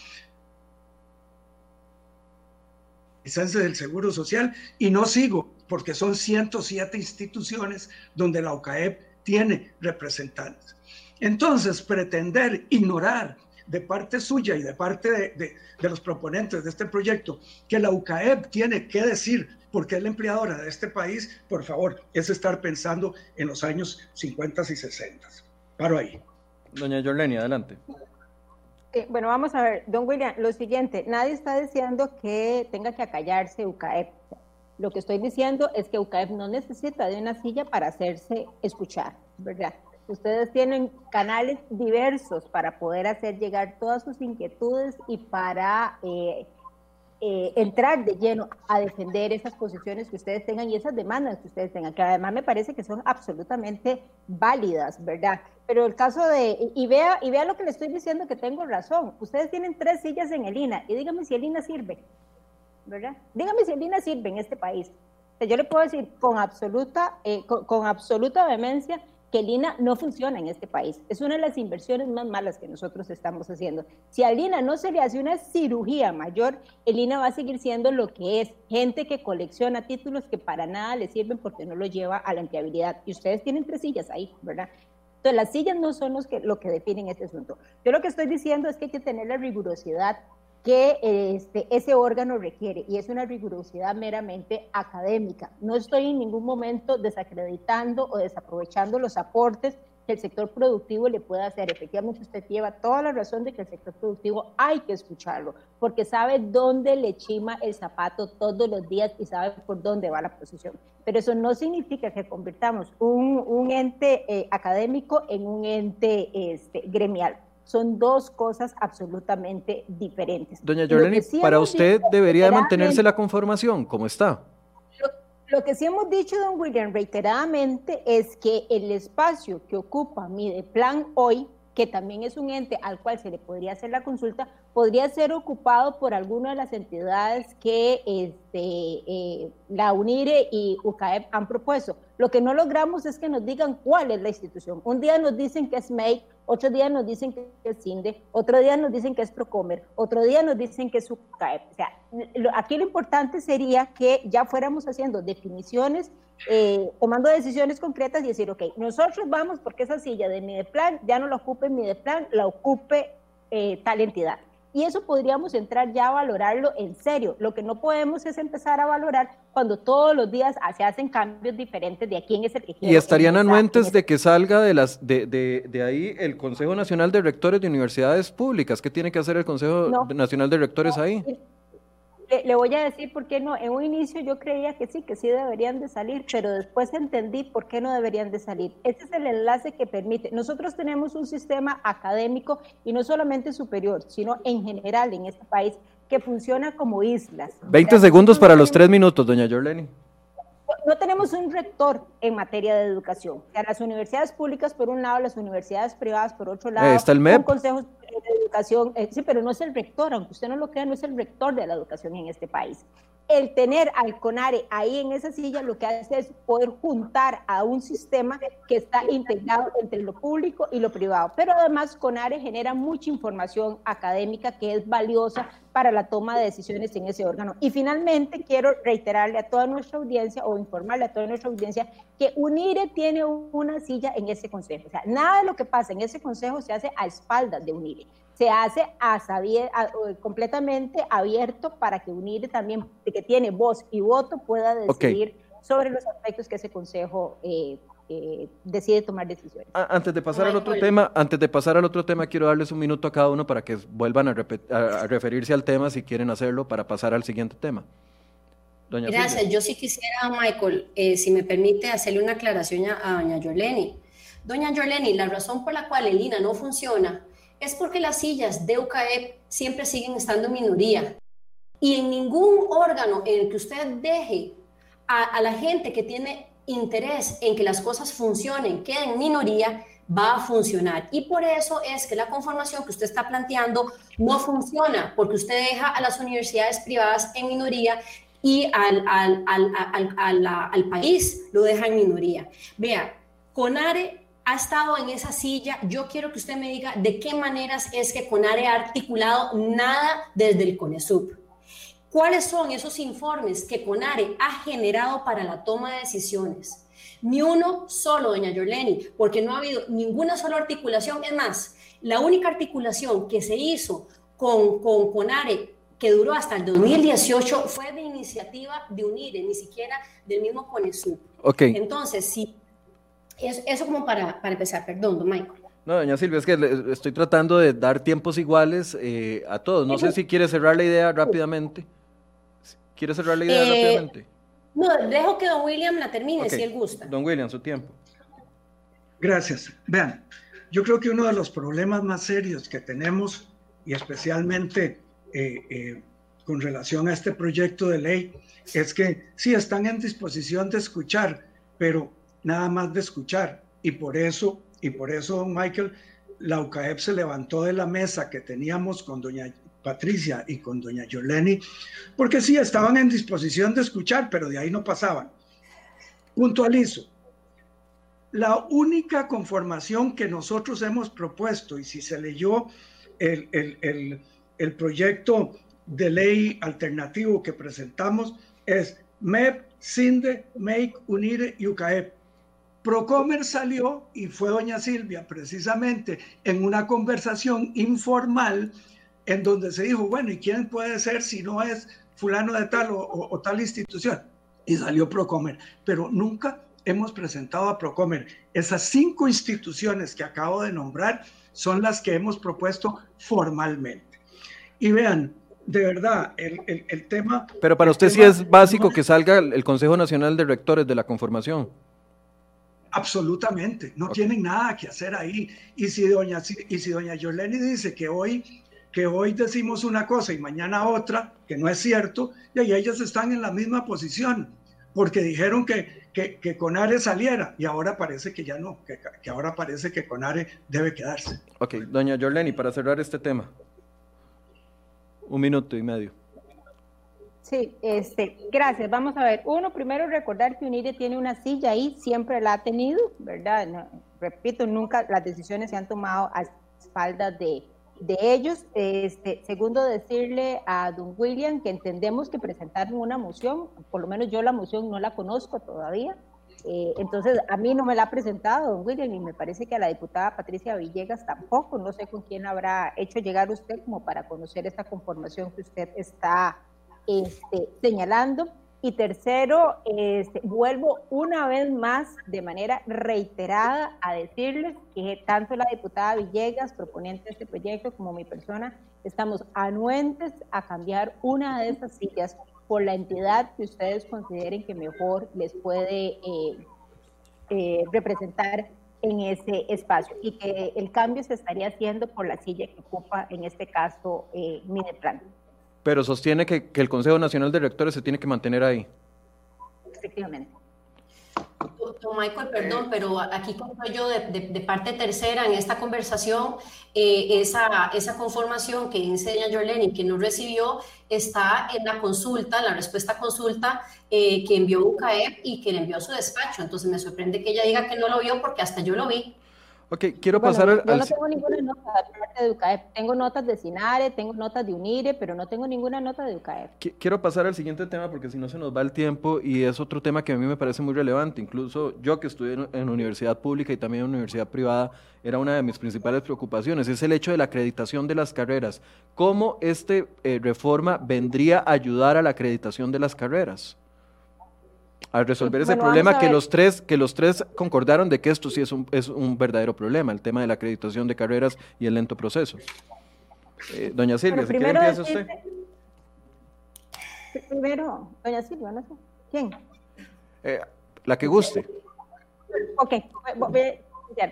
del Seguro Social, y no sigo, porque son 107 instituciones donde la OCAEP tiene representantes. Entonces, pretender ignorar de parte suya y de parte de, de, de los proponentes de este proyecto que la UCAEP tiene que decir porque es la empleadora de este país, por favor, es estar pensando en los años 50 y 60. Paro ahí.
Doña Jorleni, adelante.
Eh, bueno, vamos a ver, don William, lo siguiente, nadie está diciendo que tenga que acallarse UCAEP. Lo que estoy diciendo es que UCAEP no necesita de una silla para hacerse escuchar, ¿verdad? Ustedes tienen canales diversos para poder hacer llegar todas sus inquietudes y para eh, eh, entrar de lleno a defender esas posiciones que ustedes tengan y esas demandas que ustedes tengan, que además me parece que son absolutamente válidas, ¿verdad? Pero el caso de, y vea, y vea lo que le estoy diciendo que tengo razón, ustedes tienen tres sillas en el INA y dígame si el INA sirve, ¿verdad? Dígame si el INA sirve en este país. yo le puedo decir con absoluta, eh, con absoluta vehemencia que el INA no funciona en este país. Es una de las inversiones más malas que nosotros estamos haciendo. Si al INA no se le hace una cirugía mayor, el INA va a seguir siendo lo que es, gente que colecciona títulos que para nada le sirven porque no lo lleva a la empleabilidad. Y ustedes tienen tres sillas ahí, ¿verdad? Entonces, las sillas no son los que, lo que definen este asunto. Yo lo que estoy diciendo es que hay que tener la rigurosidad que este, ese órgano requiere y es una rigurosidad meramente académica. No estoy en ningún momento desacreditando o desaprovechando los aportes que el sector productivo le pueda hacer. Efectivamente, usted lleva toda la razón de que el sector productivo hay que escucharlo, porque sabe dónde le chima el zapato todos los días y sabe por dónde va la posición. Pero eso no significa que convirtamos un, un ente eh, académico en un ente este, gremial son dos cosas absolutamente diferentes.
Doña Jorleni, para usted debería mantenerse la conformación, ¿cómo está?
Lo, que sí hemos dicho, don William, reiteradamente, es que el espacio que ocupa Mideplan hoy, que también es un ente al cual se le podría hacer la consulta, podría ser ocupado por alguna de las entidades que este, eh, la UNIRE y UCAEP han propuesto. Lo que no logramos es que nos digan cuál es la institución. Un día nos dicen que es MEI, otro día nos dicen que es CINDE, otro día nos dicen que es Procomer, otro día nos dicen que es UCAEP. O sea, aquí lo importante sería que ya fuéramos haciendo definiciones, eh, tomando decisiones concretas y decir, ok, nosotros vamos porque esa silla de Mideplan ya no la ocupe Mideplan, la ocupe eh, tal entidad y eso podríamos entrar ya a valorarlo en serio. Lo que no podemos es empezar a valorar cuando todos los días se hacen cambios diferentes de a quién es el que
Y estarían anuentes de que salga de, las, de, de, de, ahí el Consejo Nacional de Rectores de Universidades Públicas. ¿Qué tiene que hacer el Consejo Nacional de Rectores ahí?
Le, voy a decir por qué no. En un inicio yo creía que sí, que sí deberían de salir, pero después entendí por qué no deberían de salir. Este es el enlace que permite. Nosotros tenemos un sistema académico y no solamente superior, sino en general en este país que funciona como islas.
20 segundos para los tres minutos, doña Jorleni
no tenemos un rector en materia de educación. O sea, las universidades públicas por un lado, las universidades privadas por otro lado.
está el MEP.
De educación, eh, sí, pero no es el rector, aunque usted no lo crea, no es el rector de la educación en este país el tener al CONARE ahí en esa silla lo que hace es poder juntar a un sistema que está integrado entre lo público y lo privado. Pero además CONARE genera mucha información académica que es valiosa para la toma de decisiones en ese órgano. Y finalmente quiero reiterarle a toda nuestra audiencia o informarle a toda nuestra audiencia que UNIRE tiene una silla en ese consejo. O sea, nada de lo que pasa en ese consejo se hace a espaldas de UNIRE se hace a saber, completamente abierto para que UNIRE también, que tiene voz y voto, pueda decidir sobre los aspectos que ese consejo eh, eh, decide tomar decisiones.
Antes de pasar al otro tema, antes de pasar al otro tema, quiero darles un minuto a cada uno para que vuelvan a, referirse al tema si quieren hacerlo para pasar al siguiente tema.
Doña Gracias. Yo sí quisiera, Michael, eh, si me permite, hacerle una aclaración a, a doña Yoleni. Doña Yoleni, la razón por la cual el INA no funciona es porque las sillas de UCAEP siempre siguen estando en minoría. Y en ningún órgano en el que usted deje a, la gente que tiene interés en que las cosas funcionen, quede en minoría, va a funcionar. Y por eso es que la conformación que usted está planteando no funciona, porque usted deja a las universidades privadas en minoría y al, al, al país lo deja en minoría. Vea, CONARE ha estado en esa silla. Yo quiero que usted me diga de qué maneras es que CONARE ha articulado nada desde el CONESUB. ¿Cuáles son esos informes que CONARE ha generado para la toma de decisiones? Ni uno solo, doña Yoleni, porque no ha habido ninguna sola articulación. Es más, la única articulación que se hizo con, con CONARE que duró hasta el 2018 fue de iniciativa de UNIRE, ni siquiera del mismo CONESUB.
Okay.
Entonces, sí, eso, como para, para empezar, perdón, don Michael.
No, doña Silvia, es que estoy tratando de dar tiempos iguales eh, a todos. No sé si quiere cerrar la idea rápidamente. ¿Quiere cerrar la idea eh, rápidamente?
No, dejo que don William la termine si él gusta.
Don William, su tiempo.
Gracias. Vean, yo creo que uno de los problemas más serios que tenemos, y especialmente eh, con relación a este proyecto de ley, es que sí están en disposición de escuchar, pero nada más de escuchar. Y por eso y por eso, Michael, la UCAEP se levantó de la mesa que teníamos con doña Patricia y con doña Yoleni, porque sí, estaban en disposición de escuchar, pero de ahí no pasaban. Puntualizo. La única conformación que nosotros hemos propuesto, y si se leyó el, el, el proyecto de ley alternativo que presentamos, es MEP, SINDE, MEIC, UNIRE y UCAEP. Procomer salió y fue doña Silvia precisamente en una conversación informal en donde se dijo, bueno, ¿y quién puede ser si no es fulano de tal o, tal institución? Y salió Procomer, pero nunca hemos presentado a Procomer. Esas cinco instituciones que acabo de nombrar son las que hemos propuesto formalmente. Y vean, de verdad, el, el, tema...
Pero para usted sí es básico que salga el Consejo Nacional de Rectores de la Conformación.
Absolutamente, no tienen nada que hacer ahí. Y si doña, y si doña Yoleni dice que hoy, que hoy decimos una cosa y mañana otra, que no es cierto, y ahí ellas están en la misma posición, porque dijeron que, que, que Conare saliera y ahora parece que ya no, que, que ahora parece que Conare debe quedarse.
Ok, doña Yoleni, para cerrar este tema, un minuto y medio.
Sí, este, gracias. Vamos a ver. Uno, primero recordar que UNIRE tiene una silla ahí, siempre la ha tenido, ¿verdad? repito, nunca las decisiones se han tomado a espaldas de, de ellos. Este, segundo, decirle a don William que entendemos que presentaron una moción, por lo menos yo la moción no la conozco todavía. Eh, entonces, a mí no me la ha presentado don William y me parece que a la diputada Patricia Villegas tampoco. No sé con quién habrá hecho llegar usted como para conocer esta conformación que usted está este, señalando. Y tercero, este, vuelvo una vez más de manera reiterada a decirles que tanto la diputada Villegas, proponente de este proyecto, como mi persona, estamos anuentes a cambiar una de esas sillas por la entidad que ustedes consideren que mejor les puede eh, eh, representar en ese espacio y que el cambio se estaría haciendo por la silla que ocupa en este caso eh, Mideplan
pero sostiene que, el Consejo Nacional de Rectores se tiene que mantener ahí.
Efectivamente. Don Michael, perdón, pero aquí como yo de, parte tercera en esta conversación, eh, esa, esa conformación que enseña Jorleni que no recibió está en la consulta, la respuesta a consulta eh, que envió UCAEP y que le envió a su despacho. Entonces me sorprende que ella diga que no lo vio porque hasta yo lo vi.
Ok, quiero pasar al...
Yo no tengo ninguna nota de UCAEP. Tengo notas de SINARE, tengo notas de UNIRE, pero no tengo ninguna nota de UCAEP.
Quiero pasar al siguiente tema porque si no se nos va el tiempo y es otro tema que a mí me parece muy relevante. Incluso yo que estudié en, universidad pública y también en universidad privada, era una de mis principales preocupaciones. Es el hecho de la acreditación de las carreras. ¿Cómo esta eh, reforma vendría a ayudar a la acreditación de las carreras? A resolver ese problema que los tres que los tres concordaron de que esto sí es un, es un verdadero problema, el tema de la acreditación de carreras y el lento proceso. Eh, doña Silvia, si quiere empieza usted.
Primero, doña Silvia, no sé. ¿Quién?
Eh, la que guste.
Ok,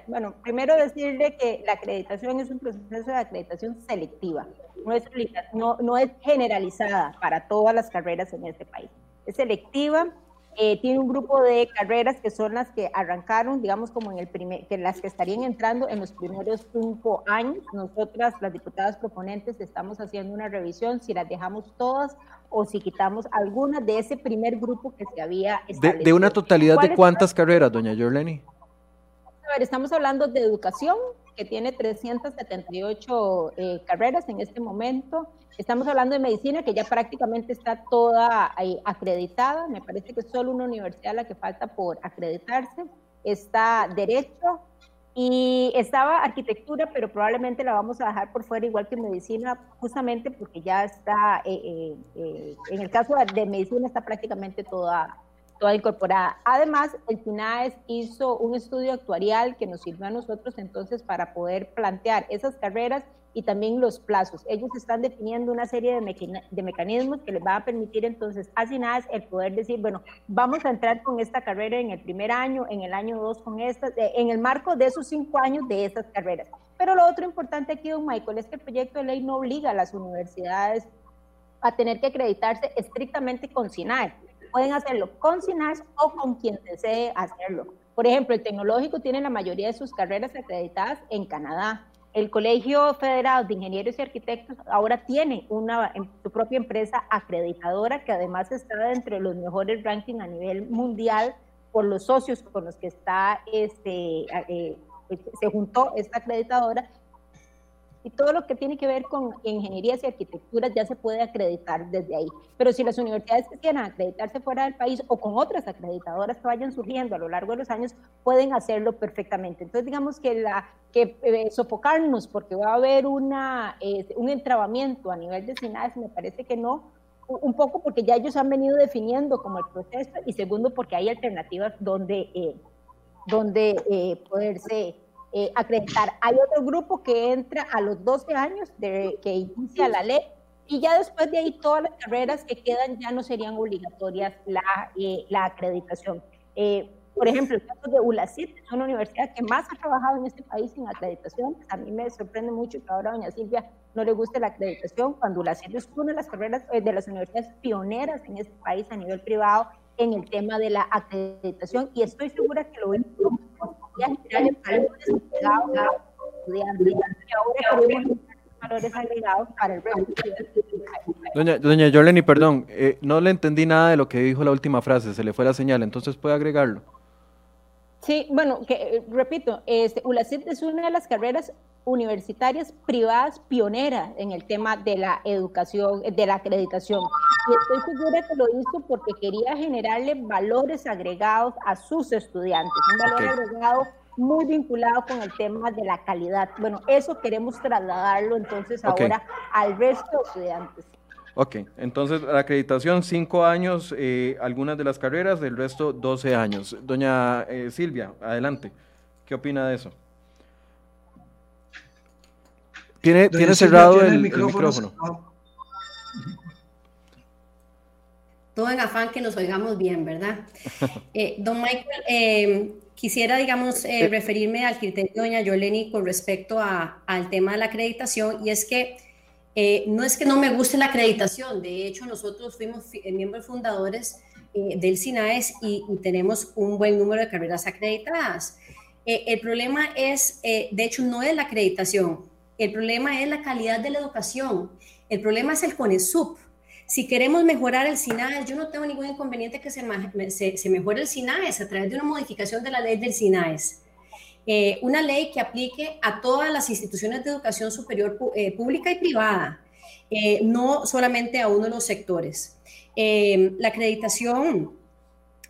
bueno, primero decirle que la acreditación es un proceso de acreditación selectiva, no es, no, no es generalizada para todas las carreras en este país. Es selectiva eh, tiene un grupo de carreras que son las que arrancaron, digamos, como en el primer, que las que estarían entrando en los primeros cinco años. Nosotras, las diputadas proponentes, estamos haciendo una revisión si las dejamos todas o si quitamos algunas de ese primer grupo que se había
establecido. ¿De, una totalidad de cuántas carreras, doña Jorleni?
A ver, estamos hablando de educación, que tiene 378 eh, carreras en este momento, Estamos hablando de medicina que ya prácticamente está toda acreditada. Me parece que es solo una universidad la que falta por acreditarse. Está derecho y estaba arquitectura, pero probablemente la vamos a dejar por fuera igual que medicina, justamente porque ya está, eh, eh, eh, en el caso de medicina está prácticamente toda toda incorporada. Además, el FINAES hizo un estudio actuarial que nos sirvió a nosotros entonces para poder plantear esas carreras y también los plazos. Ellos están definiendo una serie de, mecanismos que les va a permitir entonces a SINAES el poder decir, bueno, vamos a entrar con esta carrera en el primer año, en el año dos con esta, eh, en el marco de esos cinco años de esas carreras. Pero lo otro importante aquí, don Michael, es que el proyecto de ley no obliga a las universidades a tener que acreditarse estrictamente con SINAES pueden hacerlo con SINAS o con quien desee hacerlo. Por ejemplo, el tecnológico tiene la mayoría de sus carreras acreditadas en Canadá. El Colegio Federado de Ingenieros y Arquitectos ahora tiene una, su propia empresa acreditadora que además está entre los mejores rankings a nivel mundial por los socios con los que está este, eh, se juntó esta acreditadora y todo lo que tiene que ver con ingenierías y arquitecturas ya se puede acreditar desde ahí. Pero si las universidades quieran acreditarse fuera del país o con otras acreditadoras que vayan surgiendo a lo largo de los años, pueden hacerlo perfectamente. Entonces, digamos que, la, que eh, sofocarnos porque va a haber una, un entrabamiento a nivel de SINAES, me parece que no, un poco porque ya ellos han venido definiendo como el proceso y segundo porque hay alternativas donde, eh, donde eh, poderse eh, acreditar. Hay otro grupo que entra a los 12 años de que inicia la ley y ya después de ahí todas las carreras que quedan ya no serían obligatorias la, eh, la acreditación. Eh, por ejemplo, el caso de ULACIT, es una universidad que más ha trabajado en este país en acreditación. A mí me sorprende mucho que ahora doña Silvia no le guste la acreditación, cuando ULACIT es una de las carreras de las universidades pioneras en este país a nivel privado en el tema de la acreditación y estoy segura que lo hizo
Doña, doña Yoleni, perdón, eh, no le entendí nada de lo que dijo la última frase, se le fue la señal, entonces puede agregarlo.
Sí, bueno, que, eh, repito, este, ULACIT es una de las carreras universitarias privadas pioneras en el tema de la educación, de la acreditación. Y estoy segura que lo hizo porque quería generarle valores agregados a sus estudiantes, un valor agregado muy vinculado con el tema de la calidad. Bueno, eso queremos trasladarlo entonces ahora al resto de estudiantes.
Ok, entonces la acreditación cinco años, eh, algunas de las carreras, del resto 12 años. Doña eh, Silvia, adelante. ¿Qué opina de eso? Tiene, tiene cerrado el, micrófono.
Todo en afán que nos oigamos bien, ¿verdad? Eh, don Michael, eh, quisiera, digamos, eh, referirme al criterio de doña Yoleni con respecto a, al tema de la acreditación, y es que no es que no me guste la acreditación, de hecho nosotros fuimos miembros fundadores del SINAES y, tenemos un buen número de carreras acreditadas. el problema es, de hecho, no es la acreditación, el problema es la calidad de la educación. El problema es el CONESUP. Si queremos mejorar el SINAES, yo no tengo ningún inconveniente que se, se, mejore el SINAES a través de una modificación de la ley del SINAES. Eh, una ley que aplique a todas las instituciones de educación superior eh, pública y privada, eh, no solamente a uno de los sectores. la acreditación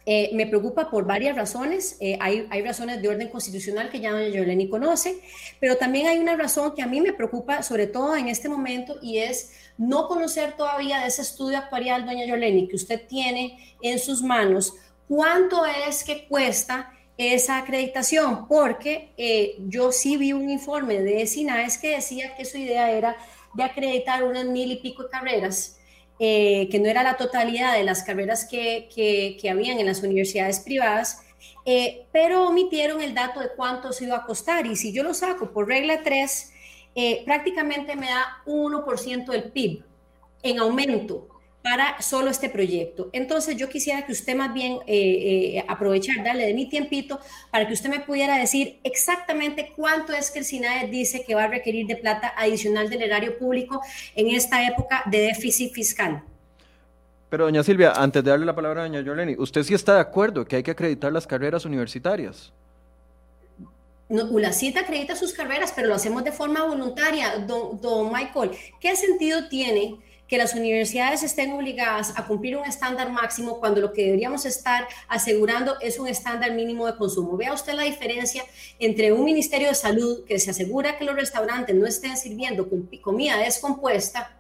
me preocupa por varias razones. Hay, hay, razones de orden constitucional que ya doña Yoleni conoce, pero también hay una razón que a mí me preocupa, sobre todo en este momento, y es no conocer todavía de ese estudio actuarial, doña Yoleni, que usted tiene en sus manos, cuánto es que cuesta esa acreditación, porque eh, yo sí vi un informe de SINAES que decía que su idea era de acreditar unas mil y pico de carreras eh, que no era la totalidad de las carreras que, que, habían en las universidades privadas, eh, pero omitieron el dato de cuánto se iba a costar. Y si yo lo saco por regla 3, eh, prácticamente me da 1% del PIB en aumento para solo este proyecto. Entonces yo quisiera que usted más bien eh, eh, aprovechar, darle de mi tiempito, para que usted me pudiera decir exactamente cuánto es que el SINAE dice que va a requerir de plata adicional del erario público en esta época de déficit fiscal.
Pero doña Silvia, antes de darle la palabra a doña Yoleni, ¿usted sí está de acuerdo que hay que acreditar las carreras universitarias?
No, ULACIT acredita sus carreras, pero lo hacemos de forma voluntaria. Don, don Michael, ¿qué sentido tiene que las universidades estén obligadas a cumplir un estándar máximo cuando lo que deberíamos estar asegurando es un estándar mínimo de consumo. Vea usted la diferencia entre un Ministerio de Salud que se asegura que los restaurantes no estén sirviendo comida descompuesta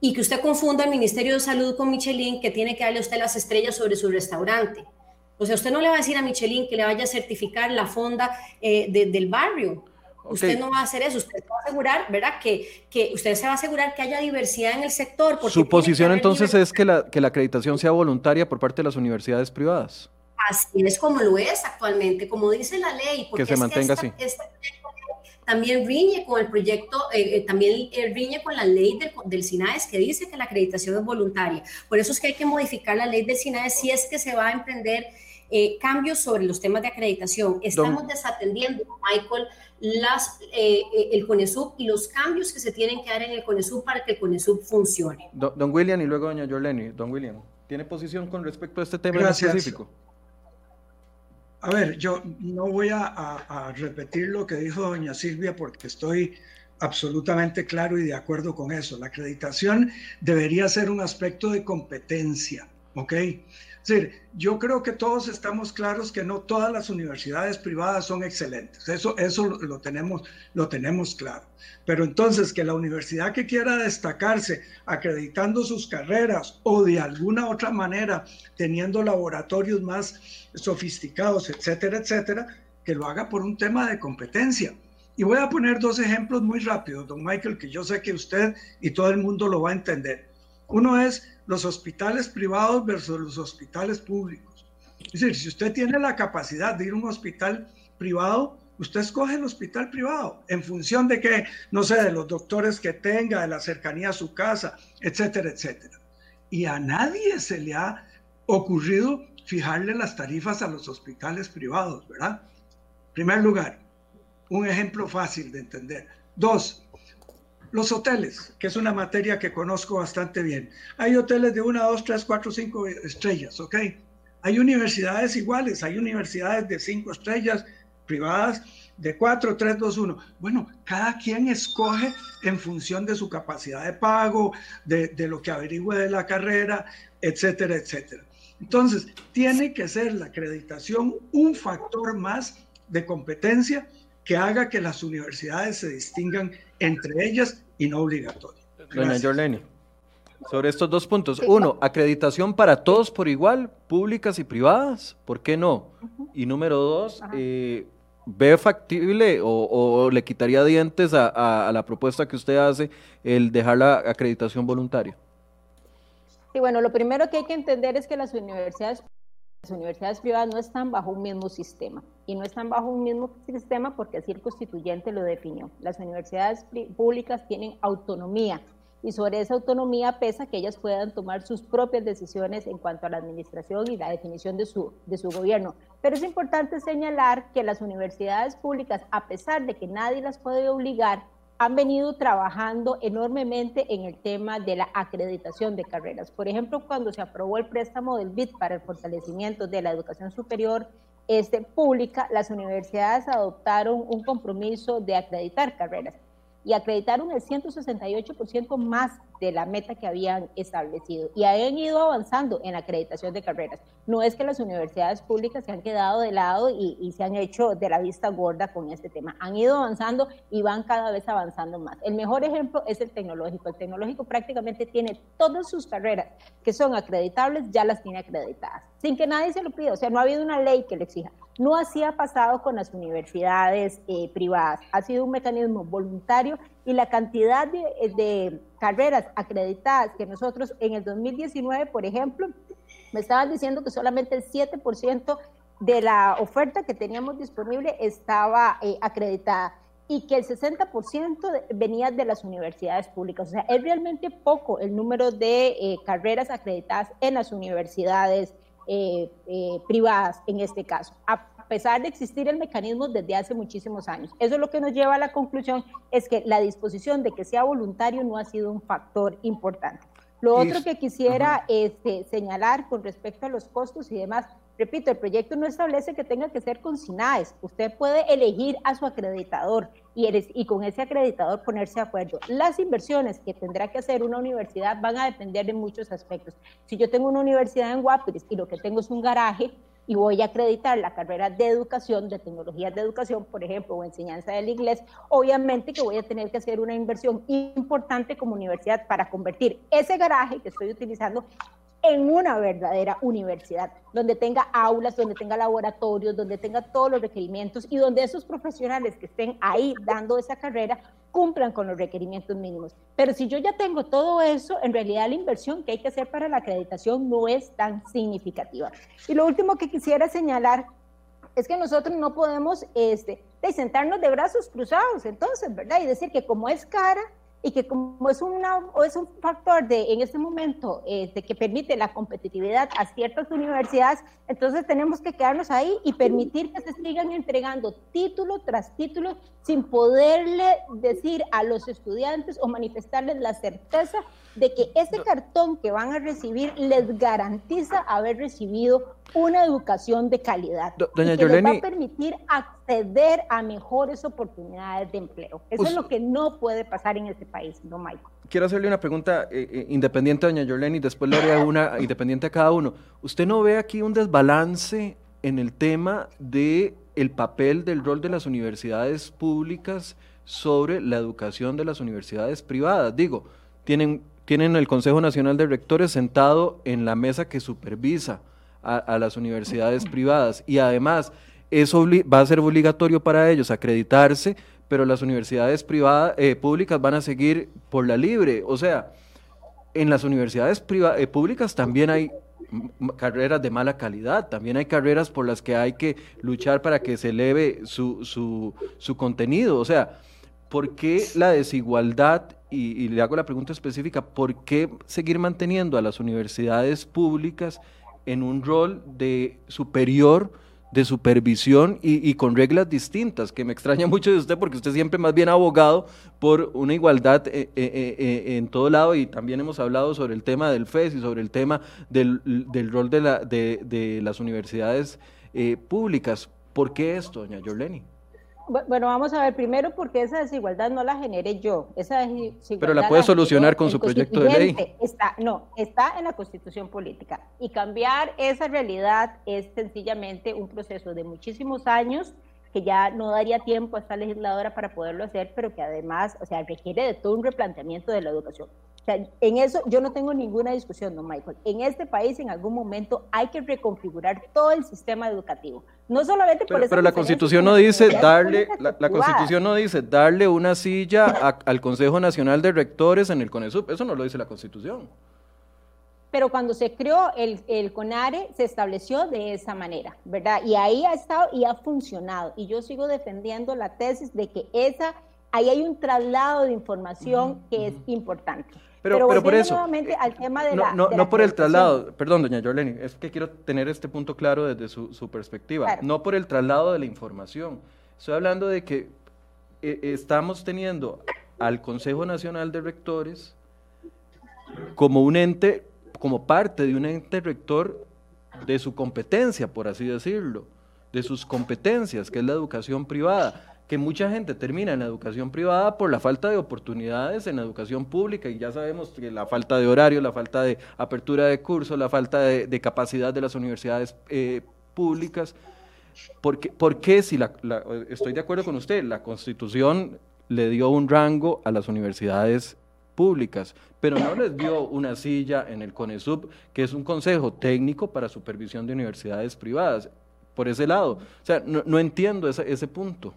y que usted confunda el Ministerio de Salud con Michelin que tiene que darle a usted las estrellas sobre su restaurante. O sea, usted no le va a decir a Michelin que le vaya a certificar la fonda eh, del barrio. Usted no va a hacer eso, usted va a asegurar, ¿verdad? Que, que usted se va a asegurar que haya diversidad en el sector.
Su posición entonces es que la, que la acreditación sea voluntaria por parte de las universidades privadas.
Así es como lo es actualmente, como dice la ley.
que se mantenga así.
también riñe con el proyecto, eh, eh, también eh, riñe con la ley del, del, SINAES que dice que la acreditación es voluntaria. Por eso es que hay que modificar la ley del SINAES si es que se va a emprender cambios sobre los temas de acreditación. Estamos desatendiendo, Michael, las, eh, eh, el CONESUB y los cambios que se tienen que dar en el CONESUB para que el CONESUB funcione.
Don, William y luego doña Jolene. Don William, ¿tiene posición con respecto a este tema específico?
A ver, yo no voy a, a, repetir lo que dijo doña Silvia porque estoy absolutamente claro y de acuerdo con eso. La acreditación debería ser un aspecto de competencia, ¿ok? Decir, yo creo que todos estamos claros que no todas las universidades privadas son excelentes. Eso, eso lo, tenemos, lo tenemos claro. Pero entonces que la universidad que quiera destacarse acreditando sus carreras o de alguna otra manera teniendo laboratorios más sofisticados, etcétera, etcétera, que lo haga por un tema de competencia. Y voy a poner dos ejemplos muy rápidos, don Michael, que yo sé que usted y todo el mundo lo va a entender. Uno es los hospitales privados versus los hospitales públicos. Es decir, si usted tiene la capacidad de ir a un hospital privado, usted escoge el hospital privado en función de que, no sé, de los doctores que tenga, de la cercanía a su casa, etcétera, etcétera. Y a nadie se le ha ocurrido fijarle las tarifas a los hospitales privados, ¿verdad? Primer lugar, un ejemplo fácil de entender. Dos, los hoteles, que es una materia que conozco bastante bien. Hay hoteles de una, dos, tres, cuatro, cinco estrellas, ¿ok? Hay universidades iguales, hay universidades de cinco estrellas privadas de cuatro, tres, dos, uno. Bueno, cada quien escoge en función de su capacidad de pago, de, de lo que averigüe de la carrera, etcétera, etcétera. Entonces, tiene que ser la acreditación un factor más de competencia que haga que las universidades se distingan entre ellas y no obligatorio.
Doña Jorleni, sobre estos dos puntos. Uno, acreditación para todos por igual, públicas y privadas, ¿por qué no? Y número dos, eh, ¿ve factible o, le quitaría dientes a, la propuesta que usted hace el dejar la acreditación voluntaria?
Sí, bueno, lo primero que hay que entender es que las universidades las universidades privadas no están bajo un mismo sistema y no están bajo un mismo sistema porque así el constituyente lo definió. Las universidades públicas tienen autonomía y sobre esa autonomía pesa que ellas puedan tomar sus propias decisiones en cuanto a la administración y la definición de su, de su gobierno. Pero es importante señalar que las universidades públicas, a pesar de que nadie las puede obligar, han venido trabajando enormemente en el tema de la acreditación de carreras. Por ejemplo, cuando se aprobó el préstamo del BID para el fortalecimiento de la educación superior este, pública, las universidades adoptaron un compromiso de acreditar carreras y acreditaron el 168% más de la meta que habían establecido y han ido avanzando en la acreditación de carreras. No es que las universidades públicas se han quedado de lado y, se han hecho de la vista gorda con este tema. Han ido avanzando y van cada vez avanzando más. El mejor ejemplo es el tecnológico. El tecnológico prácticamente tiene todas sus carreras que son acreditables, ya las tiene acreditadas, sin que nadie se lo pida. O sea, no ha habido una ley que le exija. No así ha pasado con las universidades eh, privadas. Ha sido un mecanismo voluntario y la cantidad de, carreras acreditadas que nosotros en el 2019, por ejemplo, me estaban diciendo que solamente el 7% de la oferta que teníamos disponible estaba eh, acreditada y que el 60% venía de las universidades públicas. O sea, es realmente poco el número de eh, carreras acreditadas en las universidades eh, eh, privadas en este caso, a pesar de existir el mecanismo desde hace muchísimos años. Eso es lo que nos lleva a la conclusión, es que la disposición de que sea voluntario no ha sido un factor importante. Lo otro que quisiera este, señalar con respecto a los costos y demás, Repito, el proyecto no establece que tenga que ser con SINAES. Usted puede elegir a su acreditador y, eres, y con ese acreditador ponerse de acuerdo. Las inversiones que tendrá que hacer una universidad van a depender de muchos aspectos. Si yo tengo una universidad en Guapiris y lo que tengo es un garaje, y voy a acreditar la carrera de educación, de tecnologías de educación, por ejemplo, o enseñanza del inglés, obviamente que voy a tener que hacer una inversión importante como universidad para convertir ese garaje que estoy utilizando en una verdadera universidad, donde tenga aulas, donde tenga laboratorios, donde tenga todos los requerimientos y donde esos profesionales que estén ahí dando esa carrera cumplan con los requerimientos mínimos. Pero si yo ya tengo todo eso, en realidad la inversión que hay que hacer para la acreditación no es tan significativa. Y lo último que quisiera señalar es que nosotros no podemos este, sentarnos de brazos cruzados, entonces, ¿verdad? Y decir que como es cara, y que como es, una, es un factor de, en este momento de que permite la competitividad a ciertas universidades, entonces tenemos que quedarnos ahí y permitir que se sigan entregando título tras título sin poderle decir a los estudiantes o manifestarles la certeza de que ese cartón que van a recibir les garantiza haber recibido una educación de calidad
doña
que les va a permitir acceder a mejores oportunidades de empleo. Eso es lo que no puede pasar en este país, no Michael.
Quiero hacerle una pregunta eh, eh, independiente a doña Yoleni, después le haré una independiente a cada uno. ¿Usted no ve aquí un desbalance en el tema de el papel del rol de las universidades públicas sobre la educación de las universidades privadas? Digo, tienen tienen el Consejo Nacional de Rectores sentado en la mesa que supervisa a, las universidades privadas y además eso va a ser obligatorio para ellos acreditarse, pero las universidades privadas, eh, públicas van a seguir por la libre. O sea, en las universidades eh, públicas también hay carreras de mala calidad, también hay carreras por las que hay que luchar para que se eleve su, su, su contenido. O sea, ¿por qué la desigualdad y, le hago la pregunta específica, ¿por qué seguir manteniendo a las universidades públicas en un rol de superior, de supervisión y, con reglas distintas? Que me extraña mucho de usted porque usted siempre más bien abogado por una igualdad eh, eh, eh, en todo lado y también hemos hablado sobre el tema del FES y sobre el tema del, rol de, la, de, las universidades públicas. ¿Por qué esto, doña Yoleni?
Bueno, vamos a ver, primero porque esa desigualdad no la generé yo. Esa
Pero la puede solucionar con su proyecto de ley.
Está, no, está en la constitución política. Y cambiar esa realidad es sencillamente un proceso de muchísimos años que ya no daría tiempo a esta legisladora para poderlo hacer, pero que además, o sea, requiere de todo un replanteamiento de la educación en eso yo no tengo ninguna discusión, don Michael. En este país en algún momento hay que reconfigurar todo el sistema educativo. No solamente por
pero, pero la Constitución no dice darle la, Constitución no dice darle una silla al Consejo Nacional de Rectores en el CONESUP. Eso no lo dice la Constitución.
Pero cuando se creó el, el CONARE se estableció de esa manera, ¿verdad? Y ahí ha estado y ha funcionado. Y yo sigo defendiendo la tesis de que esa ahí hay un traslado de información que es importante.
Pero, pero, por eso.
Nuevamente al tema de
no,
la,
no, no por el traslado, perdón, doña Jolene, es que quiero tener este punto claro desde su, su perspectiva. No por el traslado de la información. Estoy hablando de que eh, estamos teniendo al Consejo Nacional de Rectores como un ente, como parte de un ente rector de su competencia, por así decirlo, de sus competencias, que es la educación privada que mucha gente termina en la educación privada por la falta de oportunidades en la educación pública y ya sabemos que la falta de horario, la falta de apertura de cursos, la falta de, capacidad de las universidades eh, públicas. ¿Por qué, si la, estoy de acuerdo con usted, la constitución le dio un rango a las universidades públicas, pero no les dio una silla en el CONESUB, que es un consejo técnico para supervisión de universidades privadas, por ese lado. O sea, no, entiendo ese punto.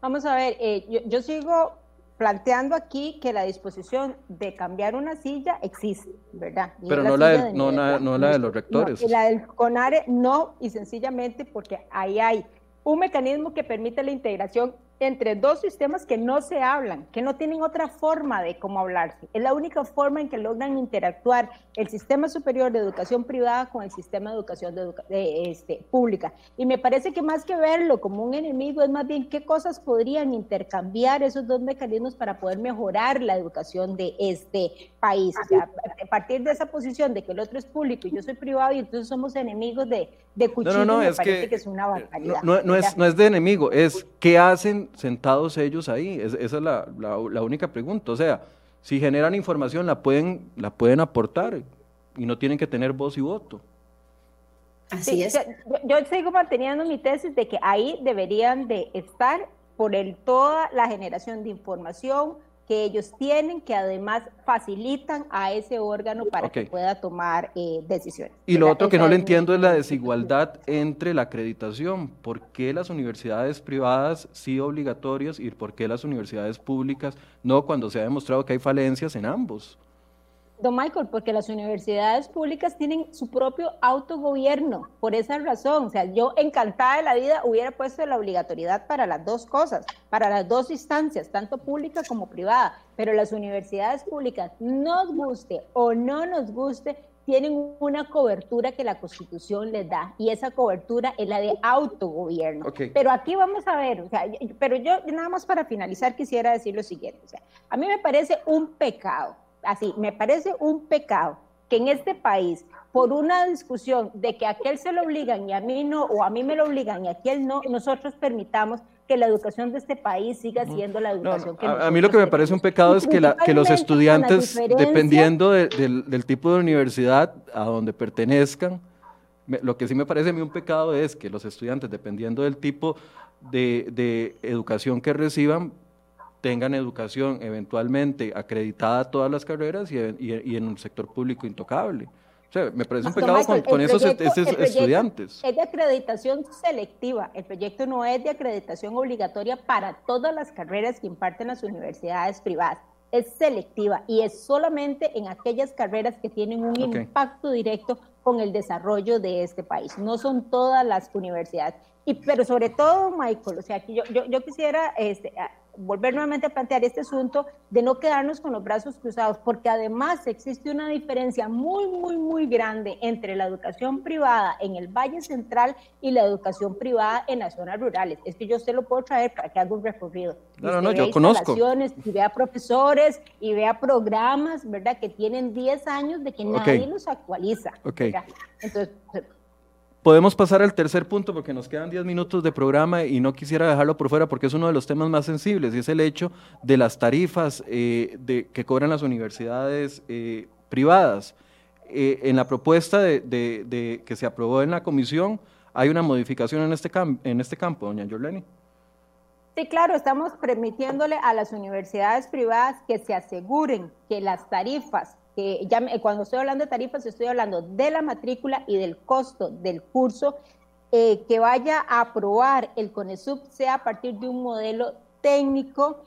Vamos a ver, eh, yo, sigo planteando aquí que la disposición de cambiar una silla existe, ¿verdad?
Pero no la, de, no, la de los rectores.
la del CONARE no, y sencillamente porque ahí hay un mecanismo que permite la integración entre dos sistemas que no se hablan, que no tienen otra forma de cómo hablarse. Es la única forma en que logran interactuar el sistema superior de educación privada con el sistema de educación de este, pública. Y me parece que más que verlo como un enemigo, es más bien qué cosas podrían intercambiar esos dos mecanismos para poder mejorar la educación de este país. a partir de esa posición de que el otro es público y yo soy privado y entonces somos enemigos de, de cuchillo,
no, no,
me
es
parece
que,
es una barbaridad.
No, no, es, no es de enemigo, es qué hacen sentados ellos ahí. esa es la, la, única pregunta. O sea, si generan información, la pueden, la pueden aportar y no tienen que tener voz y voto.
Así es. Yo, sigo manteniendo mi tesis de que ahí deberían de estar por el, toda la generación de información, que ellos tienen, que además facilitan a ese órgano para que pueda tomar eh, decisiones.
Y lo otro que no le entiendo es la desigualdad entre la acreditación. ¿Por qué las universidades privadas sí obligatorias y por qué las universidades públicas no cuando se ha demostrado que hay falencias en ambos?
Don Michael, porque las universidades públicas tienen su propio autogobierno, por esa razón. O sea, yo encantada de la vida hubiera puesto la obligatoriedad para las dos cosas, para las dos instancias, tanto pública como privada. Pero las universidades públicas, nos guste o no nos guste, tienen una cobertura que la Constitución les da y esa cobertura es la de autogobierno. Pero aquí vamos a ver, o sea, pero yo nada más para finalizar quisiera decir lo siguiente, o sea, a mí me parece un pecado así, me parece un pecado que en este país, por una discusión de que a aquel se lo obligan y a mí no, o a mí me lo obligan y a aquel no, nosotros permitamos que la educación de este país siga siendo la educación que
a, a mí lo que me parece un pecado es que, la, que los estudiantes, dependiendo del, tipo de universidad a donde pertenezcan, lo que sí me parece a mí un pecado es que los estudiantes, dependiendo del tipo de, de educación que reciban, tengan educación eventualmente acreditada a todas las carreras y, en un sector público intocable. O sea, me parece un pecado con, esos, estudiantes.
Es de acreditación selectiva. El proyecto no es de acreditación obligatoria para todas las carreras que imparten las universidades privadas. Es selectiva y es solamente en aquellas carreras que tienen un impacto directo con el desarrollo de este país. No son todas las universidades. Y, pero sobre todo, Michael, o sea, que yo, yo, yo quisiera este, volver nuevamente a plantear este asunto de no quedarnos con los brazos cruzados, porque además existe una diferencia muy, muy, muy grande entre la educación privada en el Valle Central y la educación privada en las zonas rurales. Es que yo se lo puedo traer para que haga un recorrido.
No, no, no, yo conozco.
Y vea profesores y vea programas, ¿verdad? Que tienen 10 años de que nadie los actualiza.
Okay. Entonces, Podemos pasar al tercer punto porque nos quedan 10 minutos de programa y no quisiera dejarlo por fuera porque es uno de los temas más sensibles y es el hecho de las tarifas eh, que cobran las universidades eh, privadas. Eh, en la propuesta de, que se aprobó en la comisión hay una modificación en este, en este campo, doña Jorleni.
Sí, claro, estamos permitiéndole a las universidades privadas que se aseguren que las tarifas que ya cuando estoy hablando de tarifas estoy hablando de la matrícula y del costo del curso eh, que vaya a aprobar el CONESUB sea a partir de un modelo técnico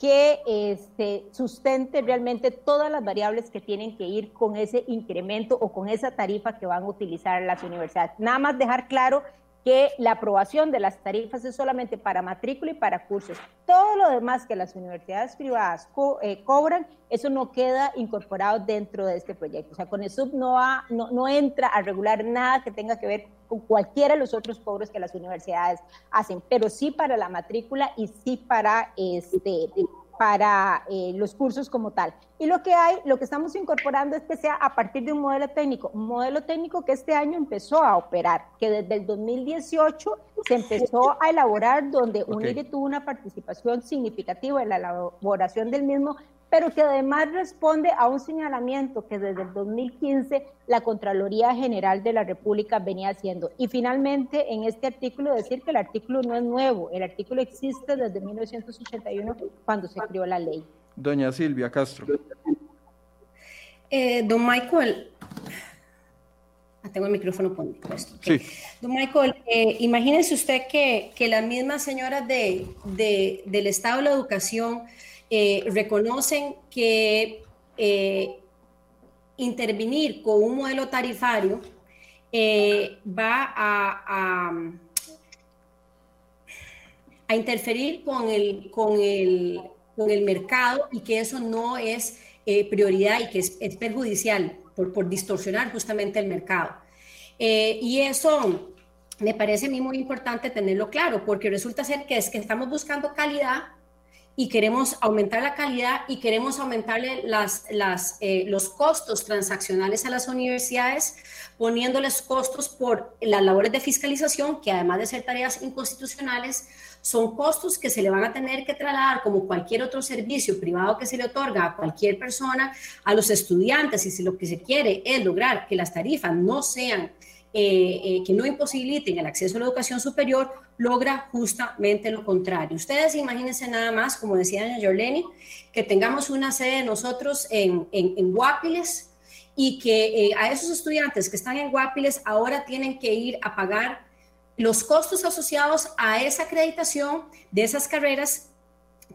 que este, sustente realmente todas las variables que tienen que ir con ese incremento o con esa tarifa que van a utilizar las universidades. Nada más dejar claro que la aprobación de las tarifas es solamente para matrícula y para cursos. Todo lo demás que las universidades privadas eh, cobran, eso no queda incorporado dentro de este proyecto. O sea, con ESUB no, no, no entra a regular nada que tenga que ver con cualquiera de los otros cobros que las universidades hacen, pero sí para la matrícula y sí para este, para eh, los cursos como tal. Y lo que hay, lo que estamos incorporando es que sea a partir de un modelo técnico, un modelo técnico que este año empezó a operar, que desde el 2018 se empezó a elaborar, donde UNIRE tuvo una participación significativa en la elaboración del mismo, pero que además responde a un señalamiento que desde el 2015 la Contraloría General de la República venía haciendo. Y finalmente, en este artículo, decir que el artículo no es nuevo, el artículo existe desde 1981 cuando se creó la ley.
Doña Silvia Castro.
Eh, don Michael, ah, tengo el micrófono puesto. Sí. Don Michael, eh, imagínese usted que, que, las mismas señoras de, de, del Estado de la Educación reconocen que eh, intervenir con un modelo tarifario eh, va a, interferir con el, con el, con el mercado y que eso no es eh, prioridad y que es, perjudicial por, por, distorsionar justamente el mercado. Y eso me parece a mí muy importante tenerlo claro, porque resulta ser que es que estamos buscando calidad y queremos aumentar la calidad y queremos aumentarle las, las, eh, los costos transaccionales a las universidades, poniéndoles costos por las labores de fiscalización, que además de ser tareas inconstitucionales, son costos que se le van a tener que trasladar como cualquier otro servicio privado que se le otorga a cualquier persona, a los estudiantes, y si lo que se quiere es lograr que las tarifas no sean eh, eh, que no imposibiliten el acceso a la educación superior, logra justamente lo contrario. Ustedes imagínense nada más, como decía doña Jorleni, que tengamos una sede de nosotros en, en, Guapiles y que eh, a esos estudiantes que están en Guapiles ahora tienen que ir a pagar los costos asociados a esa acreditación de esas carreras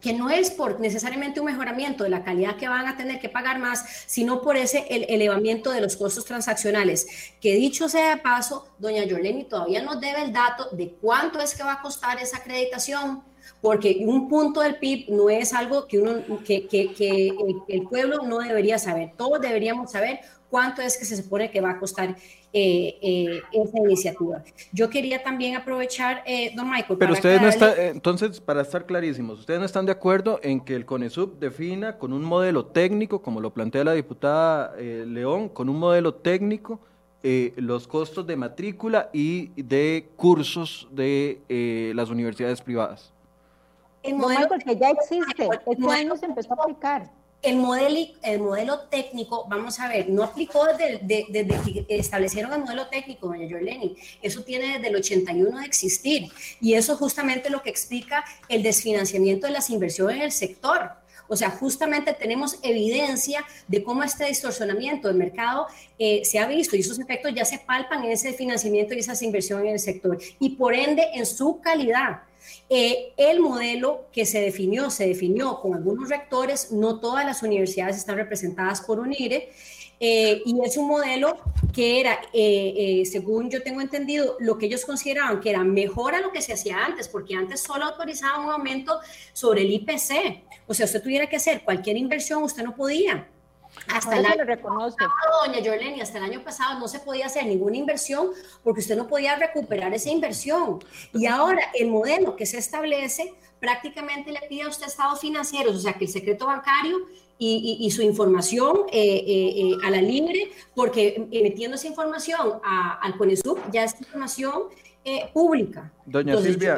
que no es por necesariamente un mejoramiento de la calidad que van a tener que pagar más, sino por ese el elevamiento de los costos transaccionales. Que dicho sea de paso, doña Yoleni todavía nos debe el dato de cuánto es que va a costar esa acreditación, porque un punto del PIB no es algo que el, el, pueblo no debería saber. Todos deberíamos saber cuánto es que se supone que va a costar eh, eh, esa iniciativa. Yo quería también aprovechar, eh, don Michael.
Pero ustedes no están, entonces, para estar clarísimos, ustedes no están de acuerdo en que el CONESUB defina con un modelo técnico, como lo plantea la diputada León, con un modelo técnico los costos de matrícula y de cursos de las universidades privadas.
El modelo que ya existe, este año se empezó a aplicar.
El modelo, el modelo técnico, vamos a ver, no aplicó desde, que establecieron el modelo técnico, doña Jorleni. Eso tiene desde el 81 de existir. Y eso justamente lo que explica el desfinanciamiento de las inversiones en el sector. O sea, justamente tenemos evidencia de cómo este distorsionamiento del mercado eh, se ha visto y esos efectos ya se palpan en ese financiamiento y esas inversiones en el sector. Y por ende, en su calidad eh, el modelo que se definió, se definió con algunos rectores, no todas las universidades están representadas por UNIRE, eh, y es un modelo que era, según yo tengo entendido, lo que ellos consideraban que era mejor a lo que se hacía antes, porque antes solo autorizaban un aumento sobre el IPC. O sea, usted tuviera que hacer cualquier inversión, usted no podía. Hasta el año pasado, doña Jorleni, hasta el año pasado no se podía hacer ninguna inversión porque usted no podía recuperar esa inversión. Y ahora el modelo que se establece prácticamente le pide a usted estados financieros, o sea, que el secreto bancario y, su información eh, eh, eh, a la libre, porque metiendo esa información al CONESUB ya es información eh, pública.
Doña Silvia,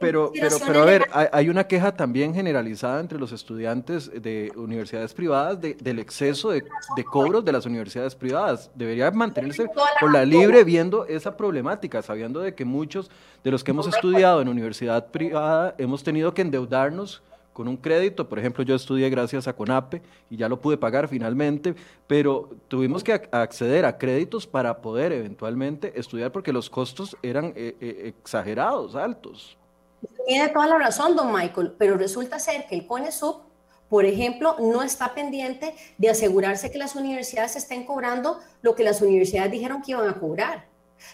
pero, pero, pero a ver, hay, una queja también generalizada entre los estudiantes de universidades privadas del exceso de, cobros de las universidades privadas. Debería mantenerse por la libre viendo esa problemática, sabiendo de que muchos de los que hemos estudiado en universidad privada hemos tenido que endeudarnos con un crédito. Por ejemplo, yo estudié gracias a CONAPE y ya lo pude pagar finalmente, pero tuvimos que acceder a créditos para poder eventualmente estudiar porque los costos eran eh, eh, exagerados, altos.
Tiene toda la razón, don Michael, pero resulta ser que el CONESUB, por ejemplo, no está pendiente de asegurarse que las universidades estén cobrando lo que las universidades dijeron que iban a cobrar.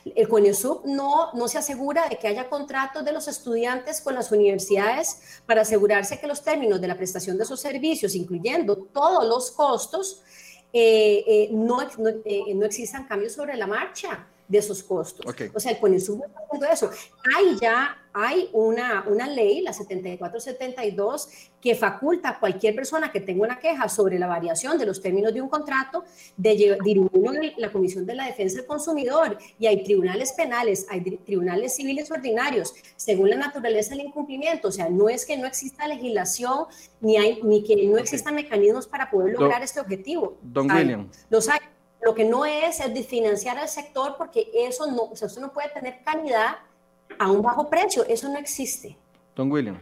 El CONESUB no, no se asegura de que haya contratos de los estudiantes con las universidades para asegurarse que los términos de la prestación de esos servicios, incluyendo todos los costos, eh, eh, no, no, eh, no existan cambios sobre la marcha de esos costos. O sea, el CONESUB está haciendo eso. Hay ya hay una, una ley, la 7472, que faculta a cualquier persona que tenga una queja sobre la variación de los términos de un contrato de dirigirlo a la Comisión de la Defensa del Consumidor. Y hay tribunales penales, hay tribunales civiles ordinarios, según la naturaleza del incumplimiento. O sea, no es que no exista legislación ni, hay, ni que no existan mecanismos para poder lograr este objetivo.
Don William.
Los hay. Lo que no es es de financiar al sector porque eso no, o sea, usted no puede tener calidad a un bajo precio, eso no existe.
Don William,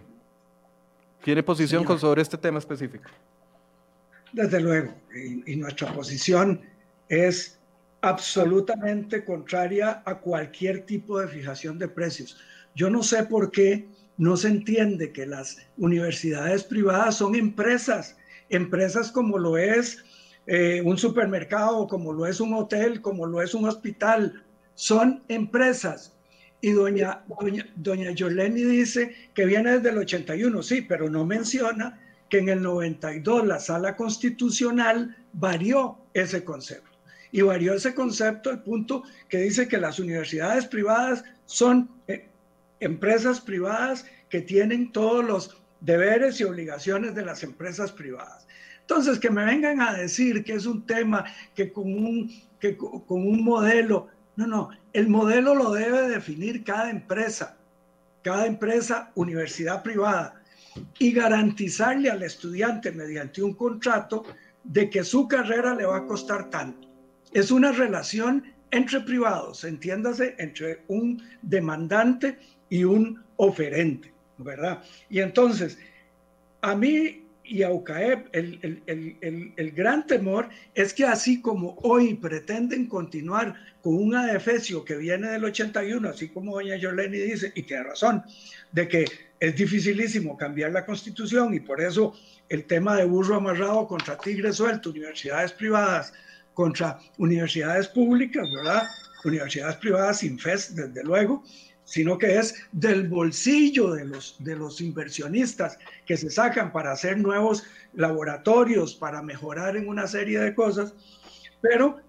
¿tiene posición con sobre este tema específico?
Desde luego, y, y nuestra posición es absolutamente contraria a cualquier tipo de fijación de precios. Yo no sé por qué no se entiende que las universidades privadas son empresas, empresas como lo es eh, un supermercado, como lo es un hotel, como lo es un hospital, son empresas. Y doña, doña, doña Yoleni dice que viene desde el 81, sí, pero no menciona que en el 92 la sala constitucional varió ese concepto. Y varió ese concepto al punto que dice que las universidades privadas son eh, empresas privadas que tienen todos los deberes y obligaciones de las empresas privadas. Entonces, que me vengan a decir que es un tema que con un, que con un modelo, no, no, el modelo lo debe definir cada empresa, cada empresa, universidad privada, y garantizarle al estudiante mediante un contrato de que su carrera le va a costar tanto. Es una relación entre privados, entiéndase, entre un demandante y un oferente, ¿verdad? Y entonces, a mí y a UCAEP, el, el, el, gran temor es que así como hoy pretenden continuar con un adefesio que viene del 81, así como doña Yoleni dice, y tiene razón, de que es dificilísimo cambiar la constitución y por eso el tema de burro amarrado contra tigre suelto, universidades privadas contra universidades públicas, ¿verdad? Universidades privadas sin FES, desde luego, sino que es del bolsillo de los, de los inversionistas que se sacan para hacer nuevos laboratorios, para mejorar en una serie de cosas. Pero,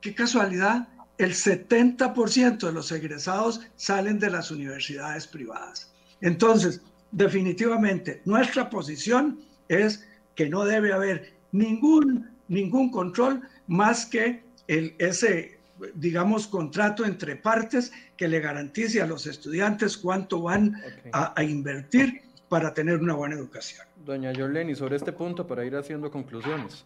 qué casualidad, el 70% de los egresados salen de las universidades privadas. Entonces, definitivamente, nuestra posición es que no debe haber ningún, ningún control más que el, ese digamos, contrato entre partes que le garantice a los estudiantes cuánto van a, invertir para tener una buena educación.
Doña Yoleni, sobre este punto, para ir haciendo conclusiones.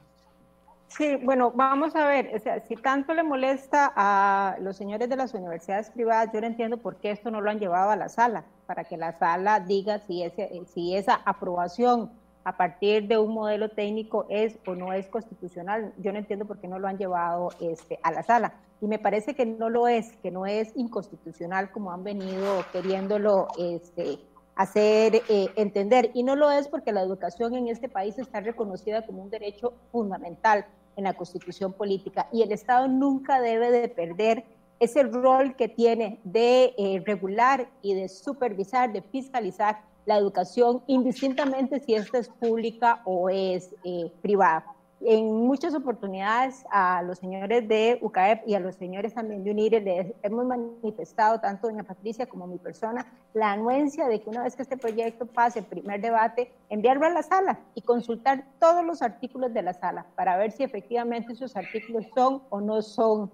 Sí, bueno, vamos a ver, o sea, si tanto le molesta a los señores de las universidades privadas, yo no entiendo por qué esto no lo han llevado a la sala, para que la sala diga si, ese, si esa aprobación a partir de un modelo técnico es o no es constitucional. Yo no entiendo por qué no lo han llevado este, a la sala. Y me parece que no lo es, que no es inconstitucional como han venido queriéndolo este, hacer eh, entender. Y no lo es porque la educación en este país está reconocida como un derecho fundamental en la constitución política y el Estado nunca debe de perder ese rol que tiene de eh, regular y de supervisar, de fiscalizar la educación, indistintamente si esta es pública o es eh, privada. En muchas oportunidades a los señores de UCAEP y a los señores también de UNIRE les hemos manifestado, tanto doña Patricia como mi persona, la anuencia de que una vez que este proyecto pase el primer debate, enviarlo a la sala y consultar todos los artículos de la sala para ver si efectivamente esos artículos son o no son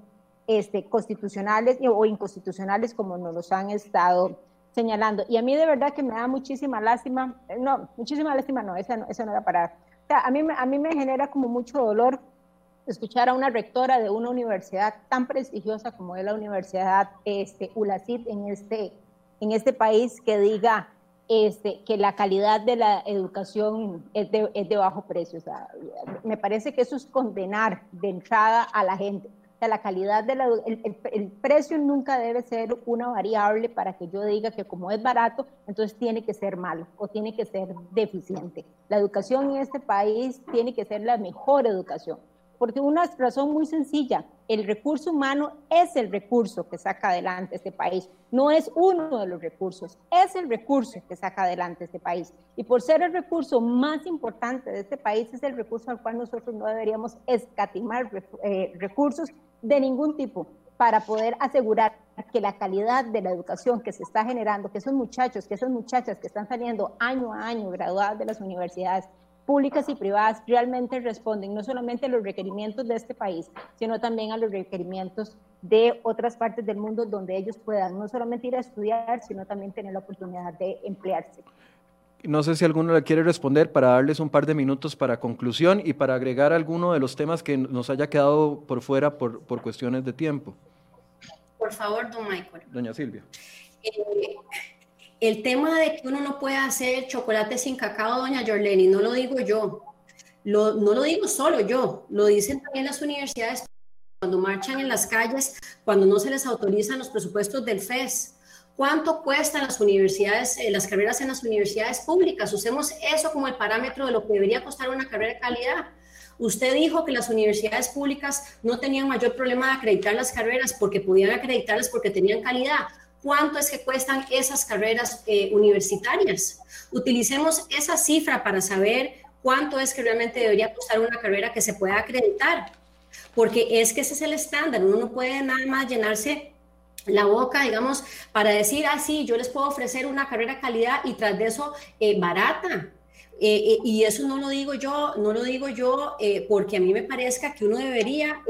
este, constitucionales o inconstitucionales como nos los han estado señalando. Y a mí de verdad que me da muchísima lástima, eh, no, muchísima lástima no, esa no, eso no era para... O sea, a mí, a mí me genera como mucho dolor escuchar a una rectora de una universidad tan prestigiosa como es la Universidad este, ULACIT en este, en este país que diga este, que la calidad de la educación es de, es de bajo precio. O sea, me parece que eso es condenar de entrada a la gente la calidad del el, el, precio nunca debe ser una variable para que yo diga que como es barato, entonces tiene que ser malo o tiene que ser deficiente. La educación en este país tiene que ser la mejor educación, porque una razón muy sencilla, el recurso humano es el recurso que saca adelante este país, no es uno de los recursos, es el recurso que saca adelante este país. Y por ser el recurso más importante de este país, es el recurso al cual nosotros no deberíamos escatimar eh, recursos de ningún tipo para poder asegurar que la calidad de la educación que se está generando, que esos muchachos, que esas muchachas que están saliendo año a año graduadas de las universidades públicas y privadas realmente responden no solamente a los requerimientos de este país, sino también a los requerimientos de otras partes del mundo donde ellos puedan no solamente ir a estudiar, sino también tener la oportunidad de emplearse.
No sé si alguno le quiere responder para darles un par de minutos para conclusión y para agregar alguno de los temas que nos haya quedado por fuera por, por cuestiones de tiempo.
Por favor, don Michael.
Doña Silvia.
Eh, el tema de que uno no puede hacer chocolate sin cacao, doña Jorleni, no lo digo yo. No lo digo solo yo, lo dicen también las universidades cuando marchan en las calles, cuando no se les autorizan los presupuestos del FES ¿Cuánto cuestan las universidades, eh, las carreras en las universidades públicas? Usemos eso como el parámetro de lo que debería costar una carrera de calidad. Usted dijo que las universidades públicas no tenían mayor problema de acreditar las carreras porque podían acreditarlas porque tenían calidad. Cuánto es que cuestan esas carreras eh, universitarias. Utilicemos esa cifra para saber cuánto es que realmente debería costar una carrera que se pueda acreditar, porque es que ese es el estándar, uno no puede nada más llenarse la boca, digamos, para decir, ah, sí, yo les puedo ofrecer una carrera calidad y tras de eso eh, barata. Eh, y eso no lo digo yo, no lo digo yo porque a mí me parezca que uno debería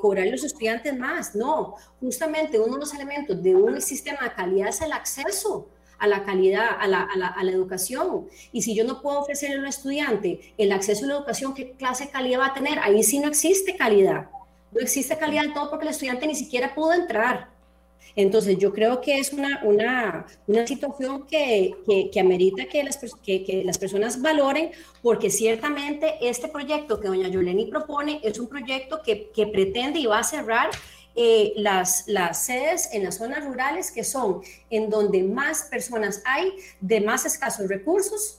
cobrar los estudiantes más. No, justamente uno de los elementos de un sistema de calidad es el acceso a la calidad, a la educación. Y si yo no puedo ofrecerle a un estudiante el acceso a la educación, ¿qué clase de calidad va a tener? Ahí sí no existe calidad. No existe calidad en todo porque el estudiante ni siquiera pudo entrar. Entonces, yo creo que es una, una, una situación que, que, amerita que las, que, que, las personas valoren, porque ciertamente este proyecto que doña Yoleni propone es un proyecto que, que pretende y va a cerrar eh, las, las sedes en las zonas rurales, que son en donde más personas hay de más escasos recursos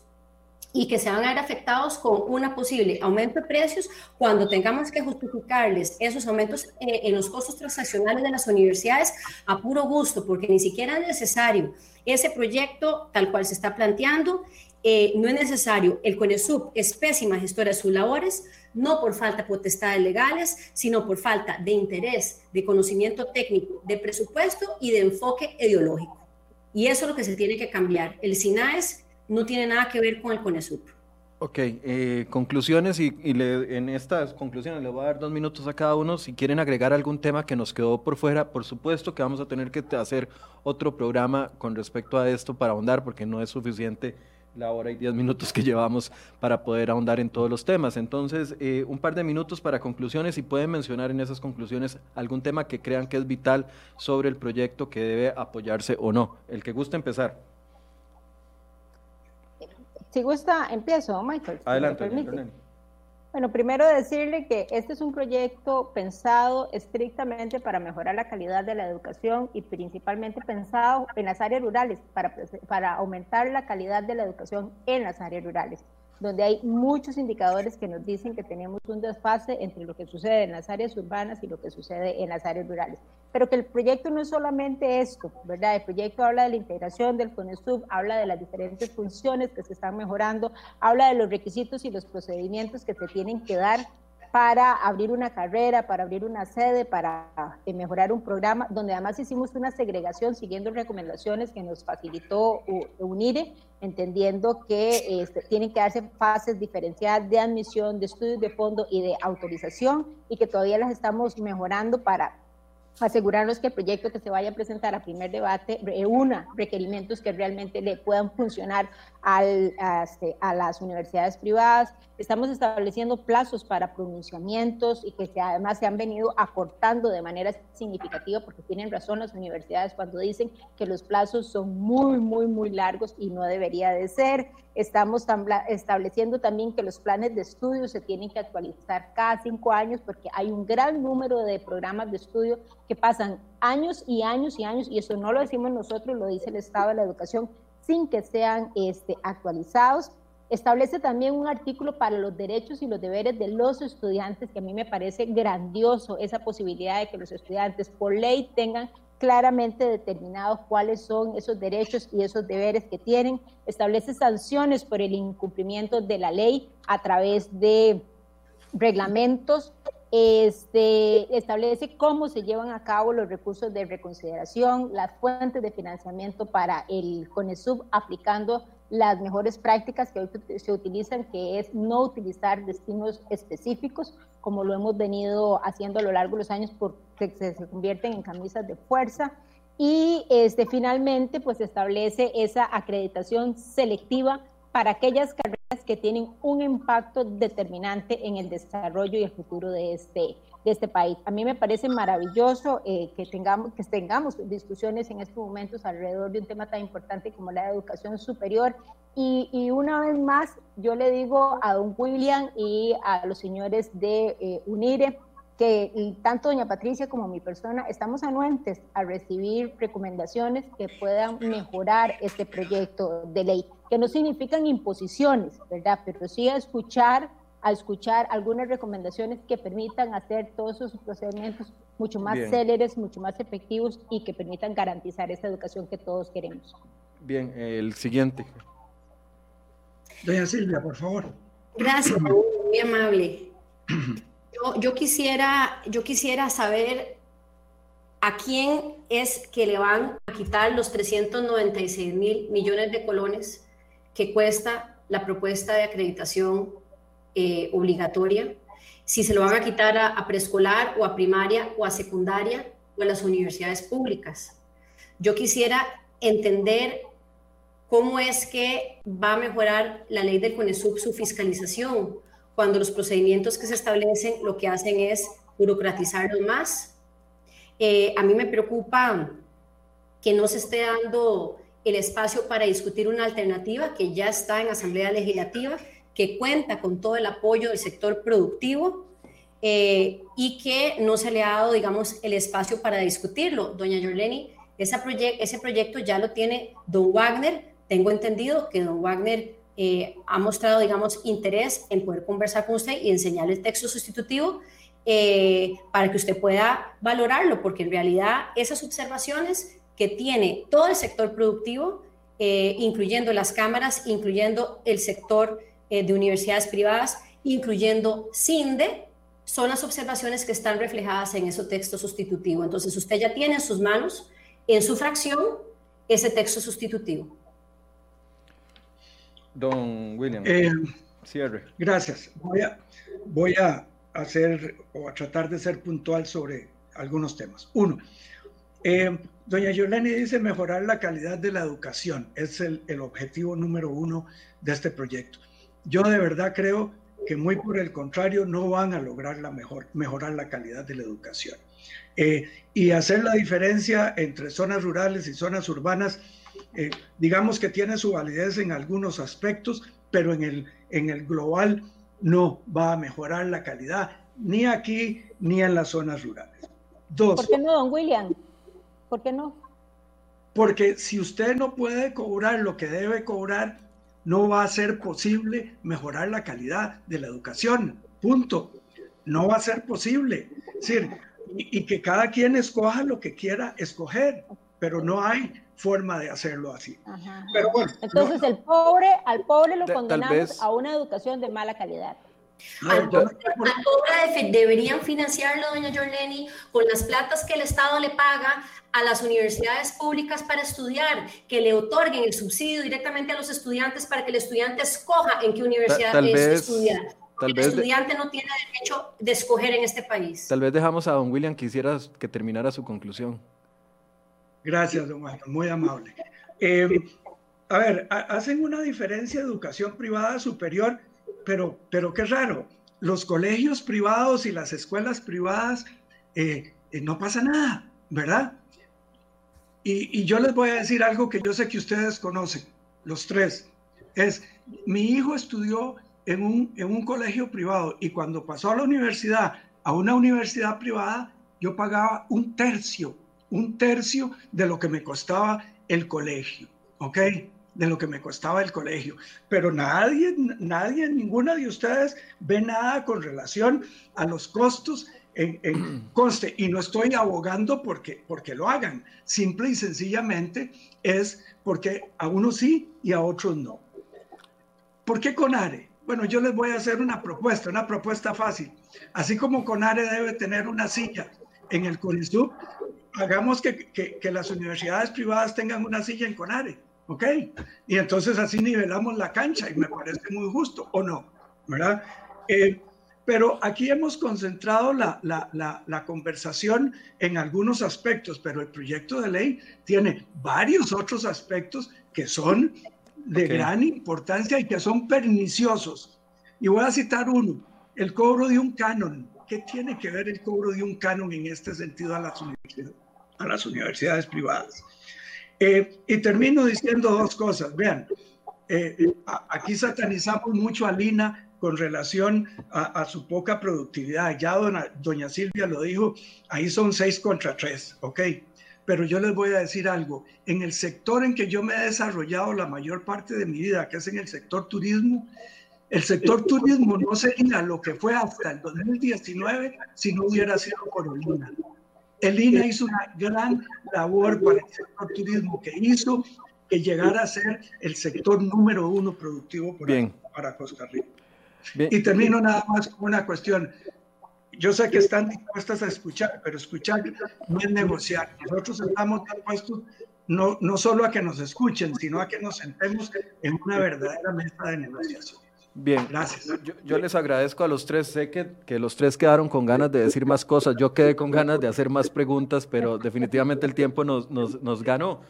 y que se van a ver afectados con una posible aumento de precios cuando tengamos que justificarles esos aumentos eh, en los costos transaccionales de las universidades a puro gusto, porque ni siquiera es necesario ese proyecto tal cual se está planteando eh, no es necesario. El CONESUB es pésima gestora de sus labores, no por falta de potestades legales, sino por falta de interés, de conocimiento técnico, de presupuesto y de enfoque ideológico. Y eso es lo que se tiene que cambiar. El SINAES no tiene nada que ver con el CONESUB.
Ok, eh, conclusiones y, en estas conclusiones le voy a dar dos minutos a cada uno. Si quieren agregar algún tema que nos quedó por fuera, por supuesto que vamos a tener que hacer otro programa con respecto a esto para ahondar porque no es suficiente la hora y diez minutos que llevamos para poder ahondar en todos los temas. Entonces, eh, un par de minutos para conclusiones y pueden mencionar en esas conclusiones algún tema que crean que es vital sobre el proyecto que debe apoyarse o no. El que guste empezar.
Si gusta, empiezo, Michael.
Adelante,
bueno, primero decirle que este es un proyecto pensado estrictamente para mejorar la calidad de la educación y principalmente pensado en las áreas rurales, para, para aumentar la calidad de la educación en las áreas rurales donde hay muchos indicadores que nos dicen que tenemos un desfase entre lo que sucede en las áreas urbanas y lo que sucede en las áreas rurales. Pero que el proyecto no es solamente esto, ¿verdad? El proyecto habla de la integración del CONESUB, habla de las diferentes funciones que se están mejorando, habla de los requisitos y los procedimientos que se tienen que dar para abrir una carrera, para abrir una sede, para eh, mejorar un programa, donde además hicimos una segregación siguiendo recomendaciones que nos facilitó UNIRE, entendiendo que este, tienen que darse fases diferenciadas de admisión, de estudios de fondo y de autorización, y que todavía las estamos mejorando para asegurarnos que el proyecto que se vaya a presentar a primer debate reúna requerimientos que realmente le puedan funcionar este, a, las universidades privadas. Estamos estableciendo plazos para pronunciamientos y que además se han venido acortando de manera significativa porque tienen razón las universidades cuando dicen que los plazos son muy, muy, muy largos y no debería de ser. Estamos estableciendo también que los planes de estudio se tienen que actualizar cada cinco años porque hay un gran número de programas de estudio que pasan años y años y años, y eso no lo decimos nosotros, lo dice el Estado de la Educación, sin que sean este, actualizados. Establece también un artículo para los derechos y los deberes de los estudiantes, que a mí me parece grandioso esa posibilidad de que los estudiantes por ley tengan claramente determinados cuáles son esos derechos y esos deberes que tienen. Establece sanciones por el incumplimiento de la ley a través de reglamentos este, establece cómo se llevan a cabo los recursos de reconsideración, las fuentes de financiamiento para el CONESUB, aplicando las mejores prácticas que hoy se utilizan, que es no utilizar destinos específicos, como lo hemos venido haciendo a lo largo de los años, porque se, convierten en camisas de fuerza. Y este, finalmente, pues establece esa acreditación selectiva para aquellas carreras que tienen un impacto determinante en el desarrollo y el futuro de este, de este país. A mí me parece maravilloso eh, que, tengamos, que tengamos discusiones en estos momentos alrededor de un tema tan importante como la educación superior. Y, y una vez más, yo le digo a don William y a los señores de eh, UNIRE, que tanto doña Patricia como mi persona estamos anuentes a recibir recomendaciones que puedan mejorar este proyecto de ley, que no significan imposiciones, ¿verdad? Pero sí a escuchar, a escuchar algunas recomendaciones que permitan hacer todos esos procedimientos mucho más céleres, mucho más efectivos y que permitan garantizar esa educación que todos queremos.
Bien, el siguiente.
Doña Silvia, por favor.
Gracias, muy amable. Yo, quisiera, yo quisiera saber a quién es que le van a quitar los 396 mil millones de colones que cuesta la propuesta de acreditación eh, obligatoria, si se lo van a quitar a, preescolar o a primaria o a secundaria o a las universidades públicas. Yo quisiera entender cómo es que va a mejorar la ley del CONESUB su fiscalización, cuando los procedimientos que se establecen lo que hacen es burocratizarlos más. Eh, a mí me preocupa que no se esté dando el espacio para discutir una alternativa que ya está en Asamblea Legislativa, que cuenta con todo el apoyo del sector productivo eh, y que no se le ha dado, digamos, el espacio para discutirlo. Doña Yorleni, ese proyecto ya lo tiene don Wagner. Tengo entendido que don Wagner eh, ha mostrado, digamos, interés en poder conversar con usted y enseñarle el texto sustitutivo eh, para que usted pueda valorarlo, porque en realidad esas observaciones que tiene todo el sector productivo, eh, incluyendo las cámaras, incluyendo el sector eh, de universidades privadas, incluyendo CINDE, son las observaciones que están reflejadas en ese texto sustitutivo. Entonces, usted ya tiene en sus manos, en su fracción, ese texto sustitutivo.
Don William.
Eh, cierre. Gracias. Voy a, voy a hacer o a tratar de ser puntual sobre algunos temas. Uno, eh, doña Yolani dice mejorar la calidad de la educación. Es el, objetivo número uno de este proyecto. Yo de verdad creo que muy por el contrario no van a lograr la mejor, mejorar la calidad de la educación. Eh, y hacer la diferencia entre zonas rurales y zonas urbanas, eh, digamos que tiene su validez en algunos aspectos, pero en el, en el global no va a mejorar la calidad, ni aquí ni en las zonas rurales.
Dos. ¿Por qué no, don William? ¿Por qué no?
Porque si usted no puede cobrar lo que debe cobrar, no va a ser posible mejorar la calidad de la educación. Punto. No va a ser posible. Es decir, y, que cada quien escoja lo que quiera escoger, pero no hay forma de hacerlo así. Pero bueno,
Entonces el pobre, al pobre lo condenamos a una educación de mala calidad.
Al pobre deberían financiarlo, doña Jorleni, con las platas que el Estado le paga a las universidades públicas para estudiar, que le otorguen el subsidio directamente a los estudiantes para que el estudiante escoja en qué universidad tal, estudiar. el estudiante no tiene derecho de escoger en este país.
Tal vez dejamos a don William, quisiera que terminara su conclusión.
Gracias, don Juan, muy amable. Eh, a ver, hacen una diferencia de educación privada superior pero, pero qué raro, los colegios privados y las escuelas privadas eh, eh, no pasa nada, ¿verdad? Y, yo les voy a decir algo que yo sé que ustedes conocen, los tres. Es, mi hijo estudió en un, en un colegio privado y cuando pasó a la universidad, a una universidad privada, yo pagaba un tercio, un tercio de lo que me costaba el colegio, ¿ok? De lo que me costaba el colegio. Pero nadie, nadie, ninguna de ustedes ve nada con relación a los costos en, en conste. Y no estoy abogando porque, porque lo hagan. Simple y sencillamente es porque a unos sí y a otros no. ¿Por qué CONARE? Bueno, yo les voy a hacer una propuesta, una propuesta fácil. Así como CONARE debe tener una silla en el CONISUB, hagamos que, que, que las universidades privadas tengan una silla en CONARE ¿ok? Y entonces así nivelamos la cancha y me parece muy justo, ¿o no? ¿Verdad? Eh, pero aquí hemos concentrado la, la, la, conversación en algunos aspectos, pero el proyecto de ley tiene varios otros aspectos que son de gran importancia y que son perniciosos. Y voy a citar uno, el cobro de un canon. ¿Qué tiene que ver el cobro de un canon en este sentido a las a las universidades privadas? Eh, y termino diciendo dos cosas. Vean, eh, aquí satanizamos mucho a Lina con relación a, su poca productividad. Ya doña Silvia lo dijo, ahí son seis contra tres, ¿ok? Pero yo les voy a decir algo, en el sector en que yo me he desarrollado la mayor parte de mi vida, que es en el sector turismo, el sector turismo no sería lo que fue hasta el 2019 si no hubiera sido por Lina. El INA hizo una gran labor para el sector turismo que hizo que llegara a ser el sector número uno productivo para, Costa Rica. Y termino nada más con una cuestión. Yo sé que están dispuestas a escuchar, pero escuchar no es negociar. Nosotros estamos dispuestos no, no solo a que nos escuchen, sino a que nos sentemos en una verdadera mesa de negociación.
Bien, gracias. Yo, les agradezco a los tres. Sé que, que, los tres quedaron con ganas de decir más cosas. Yo quedé con ganas de hacer más preguntas, pero definitivamente el tiempo nos, nos, nos ganó.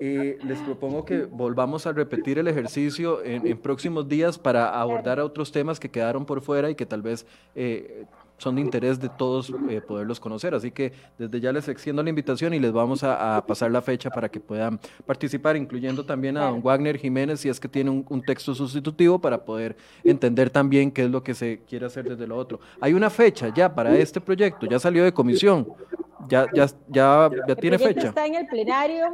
Eh, les propongo que volvamos a repetir el ejercicio en, próximos días para abordar otros temas que quedaron por fuera y que tal vez eh, son de interés de todos eh, poderlos conocer. Así que desde ya les extiendo la invitación y les vamos a, pasar la fecha para que puedan participar, incluyendo también a don Wagner Jiménez, si es que tiene un, texto sustitutivo para poder entender también qué es lo que se quiere hacer desde lo otro. Hay una fecha ya para este proyecto, ya salió de comisión, ya, ya, ya, ya tiene fecha.
Está en el plenario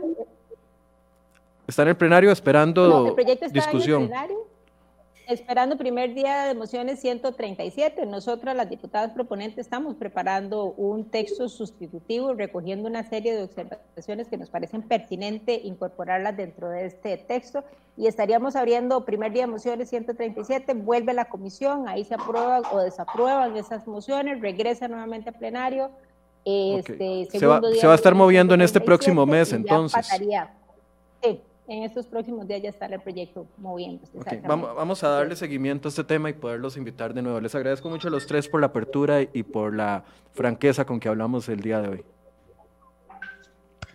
Está en el plenario esperando el discusión.
En el plenario, esperando primer día de mociones 137. Nosotras, las diputadas proponentes, estamos preparando un texto sustitutivo, recogiendo una serie de observaciones que nos parecen pertinente incorporarlas dentro de este texto y estaríamos abriendo primer día de mociones 137, vuelve la comisión, ahí se aprueban o desaprueban esas mociones, regresa nuevamente al plenario.
Este, se, va, se, va, a estar moviendo en este próximo mes, entonces.
sí, en estos próximos días ya estará el proyecto moviéndose.
Vamos, vamos, a darle seguimiento a este tema y poderlos invitar de nuevo. Les agradezco mucho a los tres por la apertura y por la franqueza con que hablamos el día de hoy.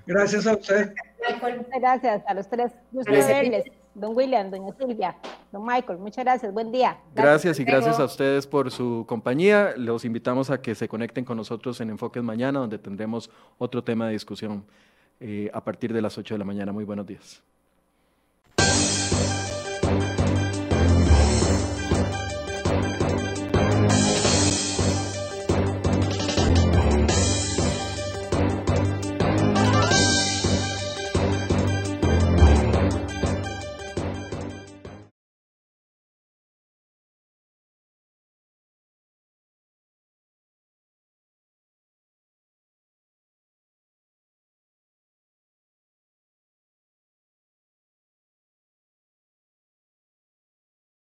Gracias a usted.
Muchas gracias a los tres. verles. Don William, doña Silvia, don Michael, muchas gracias, buen día.
Gracias, y gracias a ustedes por su compañía. Los invitamos a que se conecten con nosotros en Enfoques Mañana, donde tendremos otro tema de discusión eh, a partir de las 8 de la mañana. Muy buenos días. Павлова.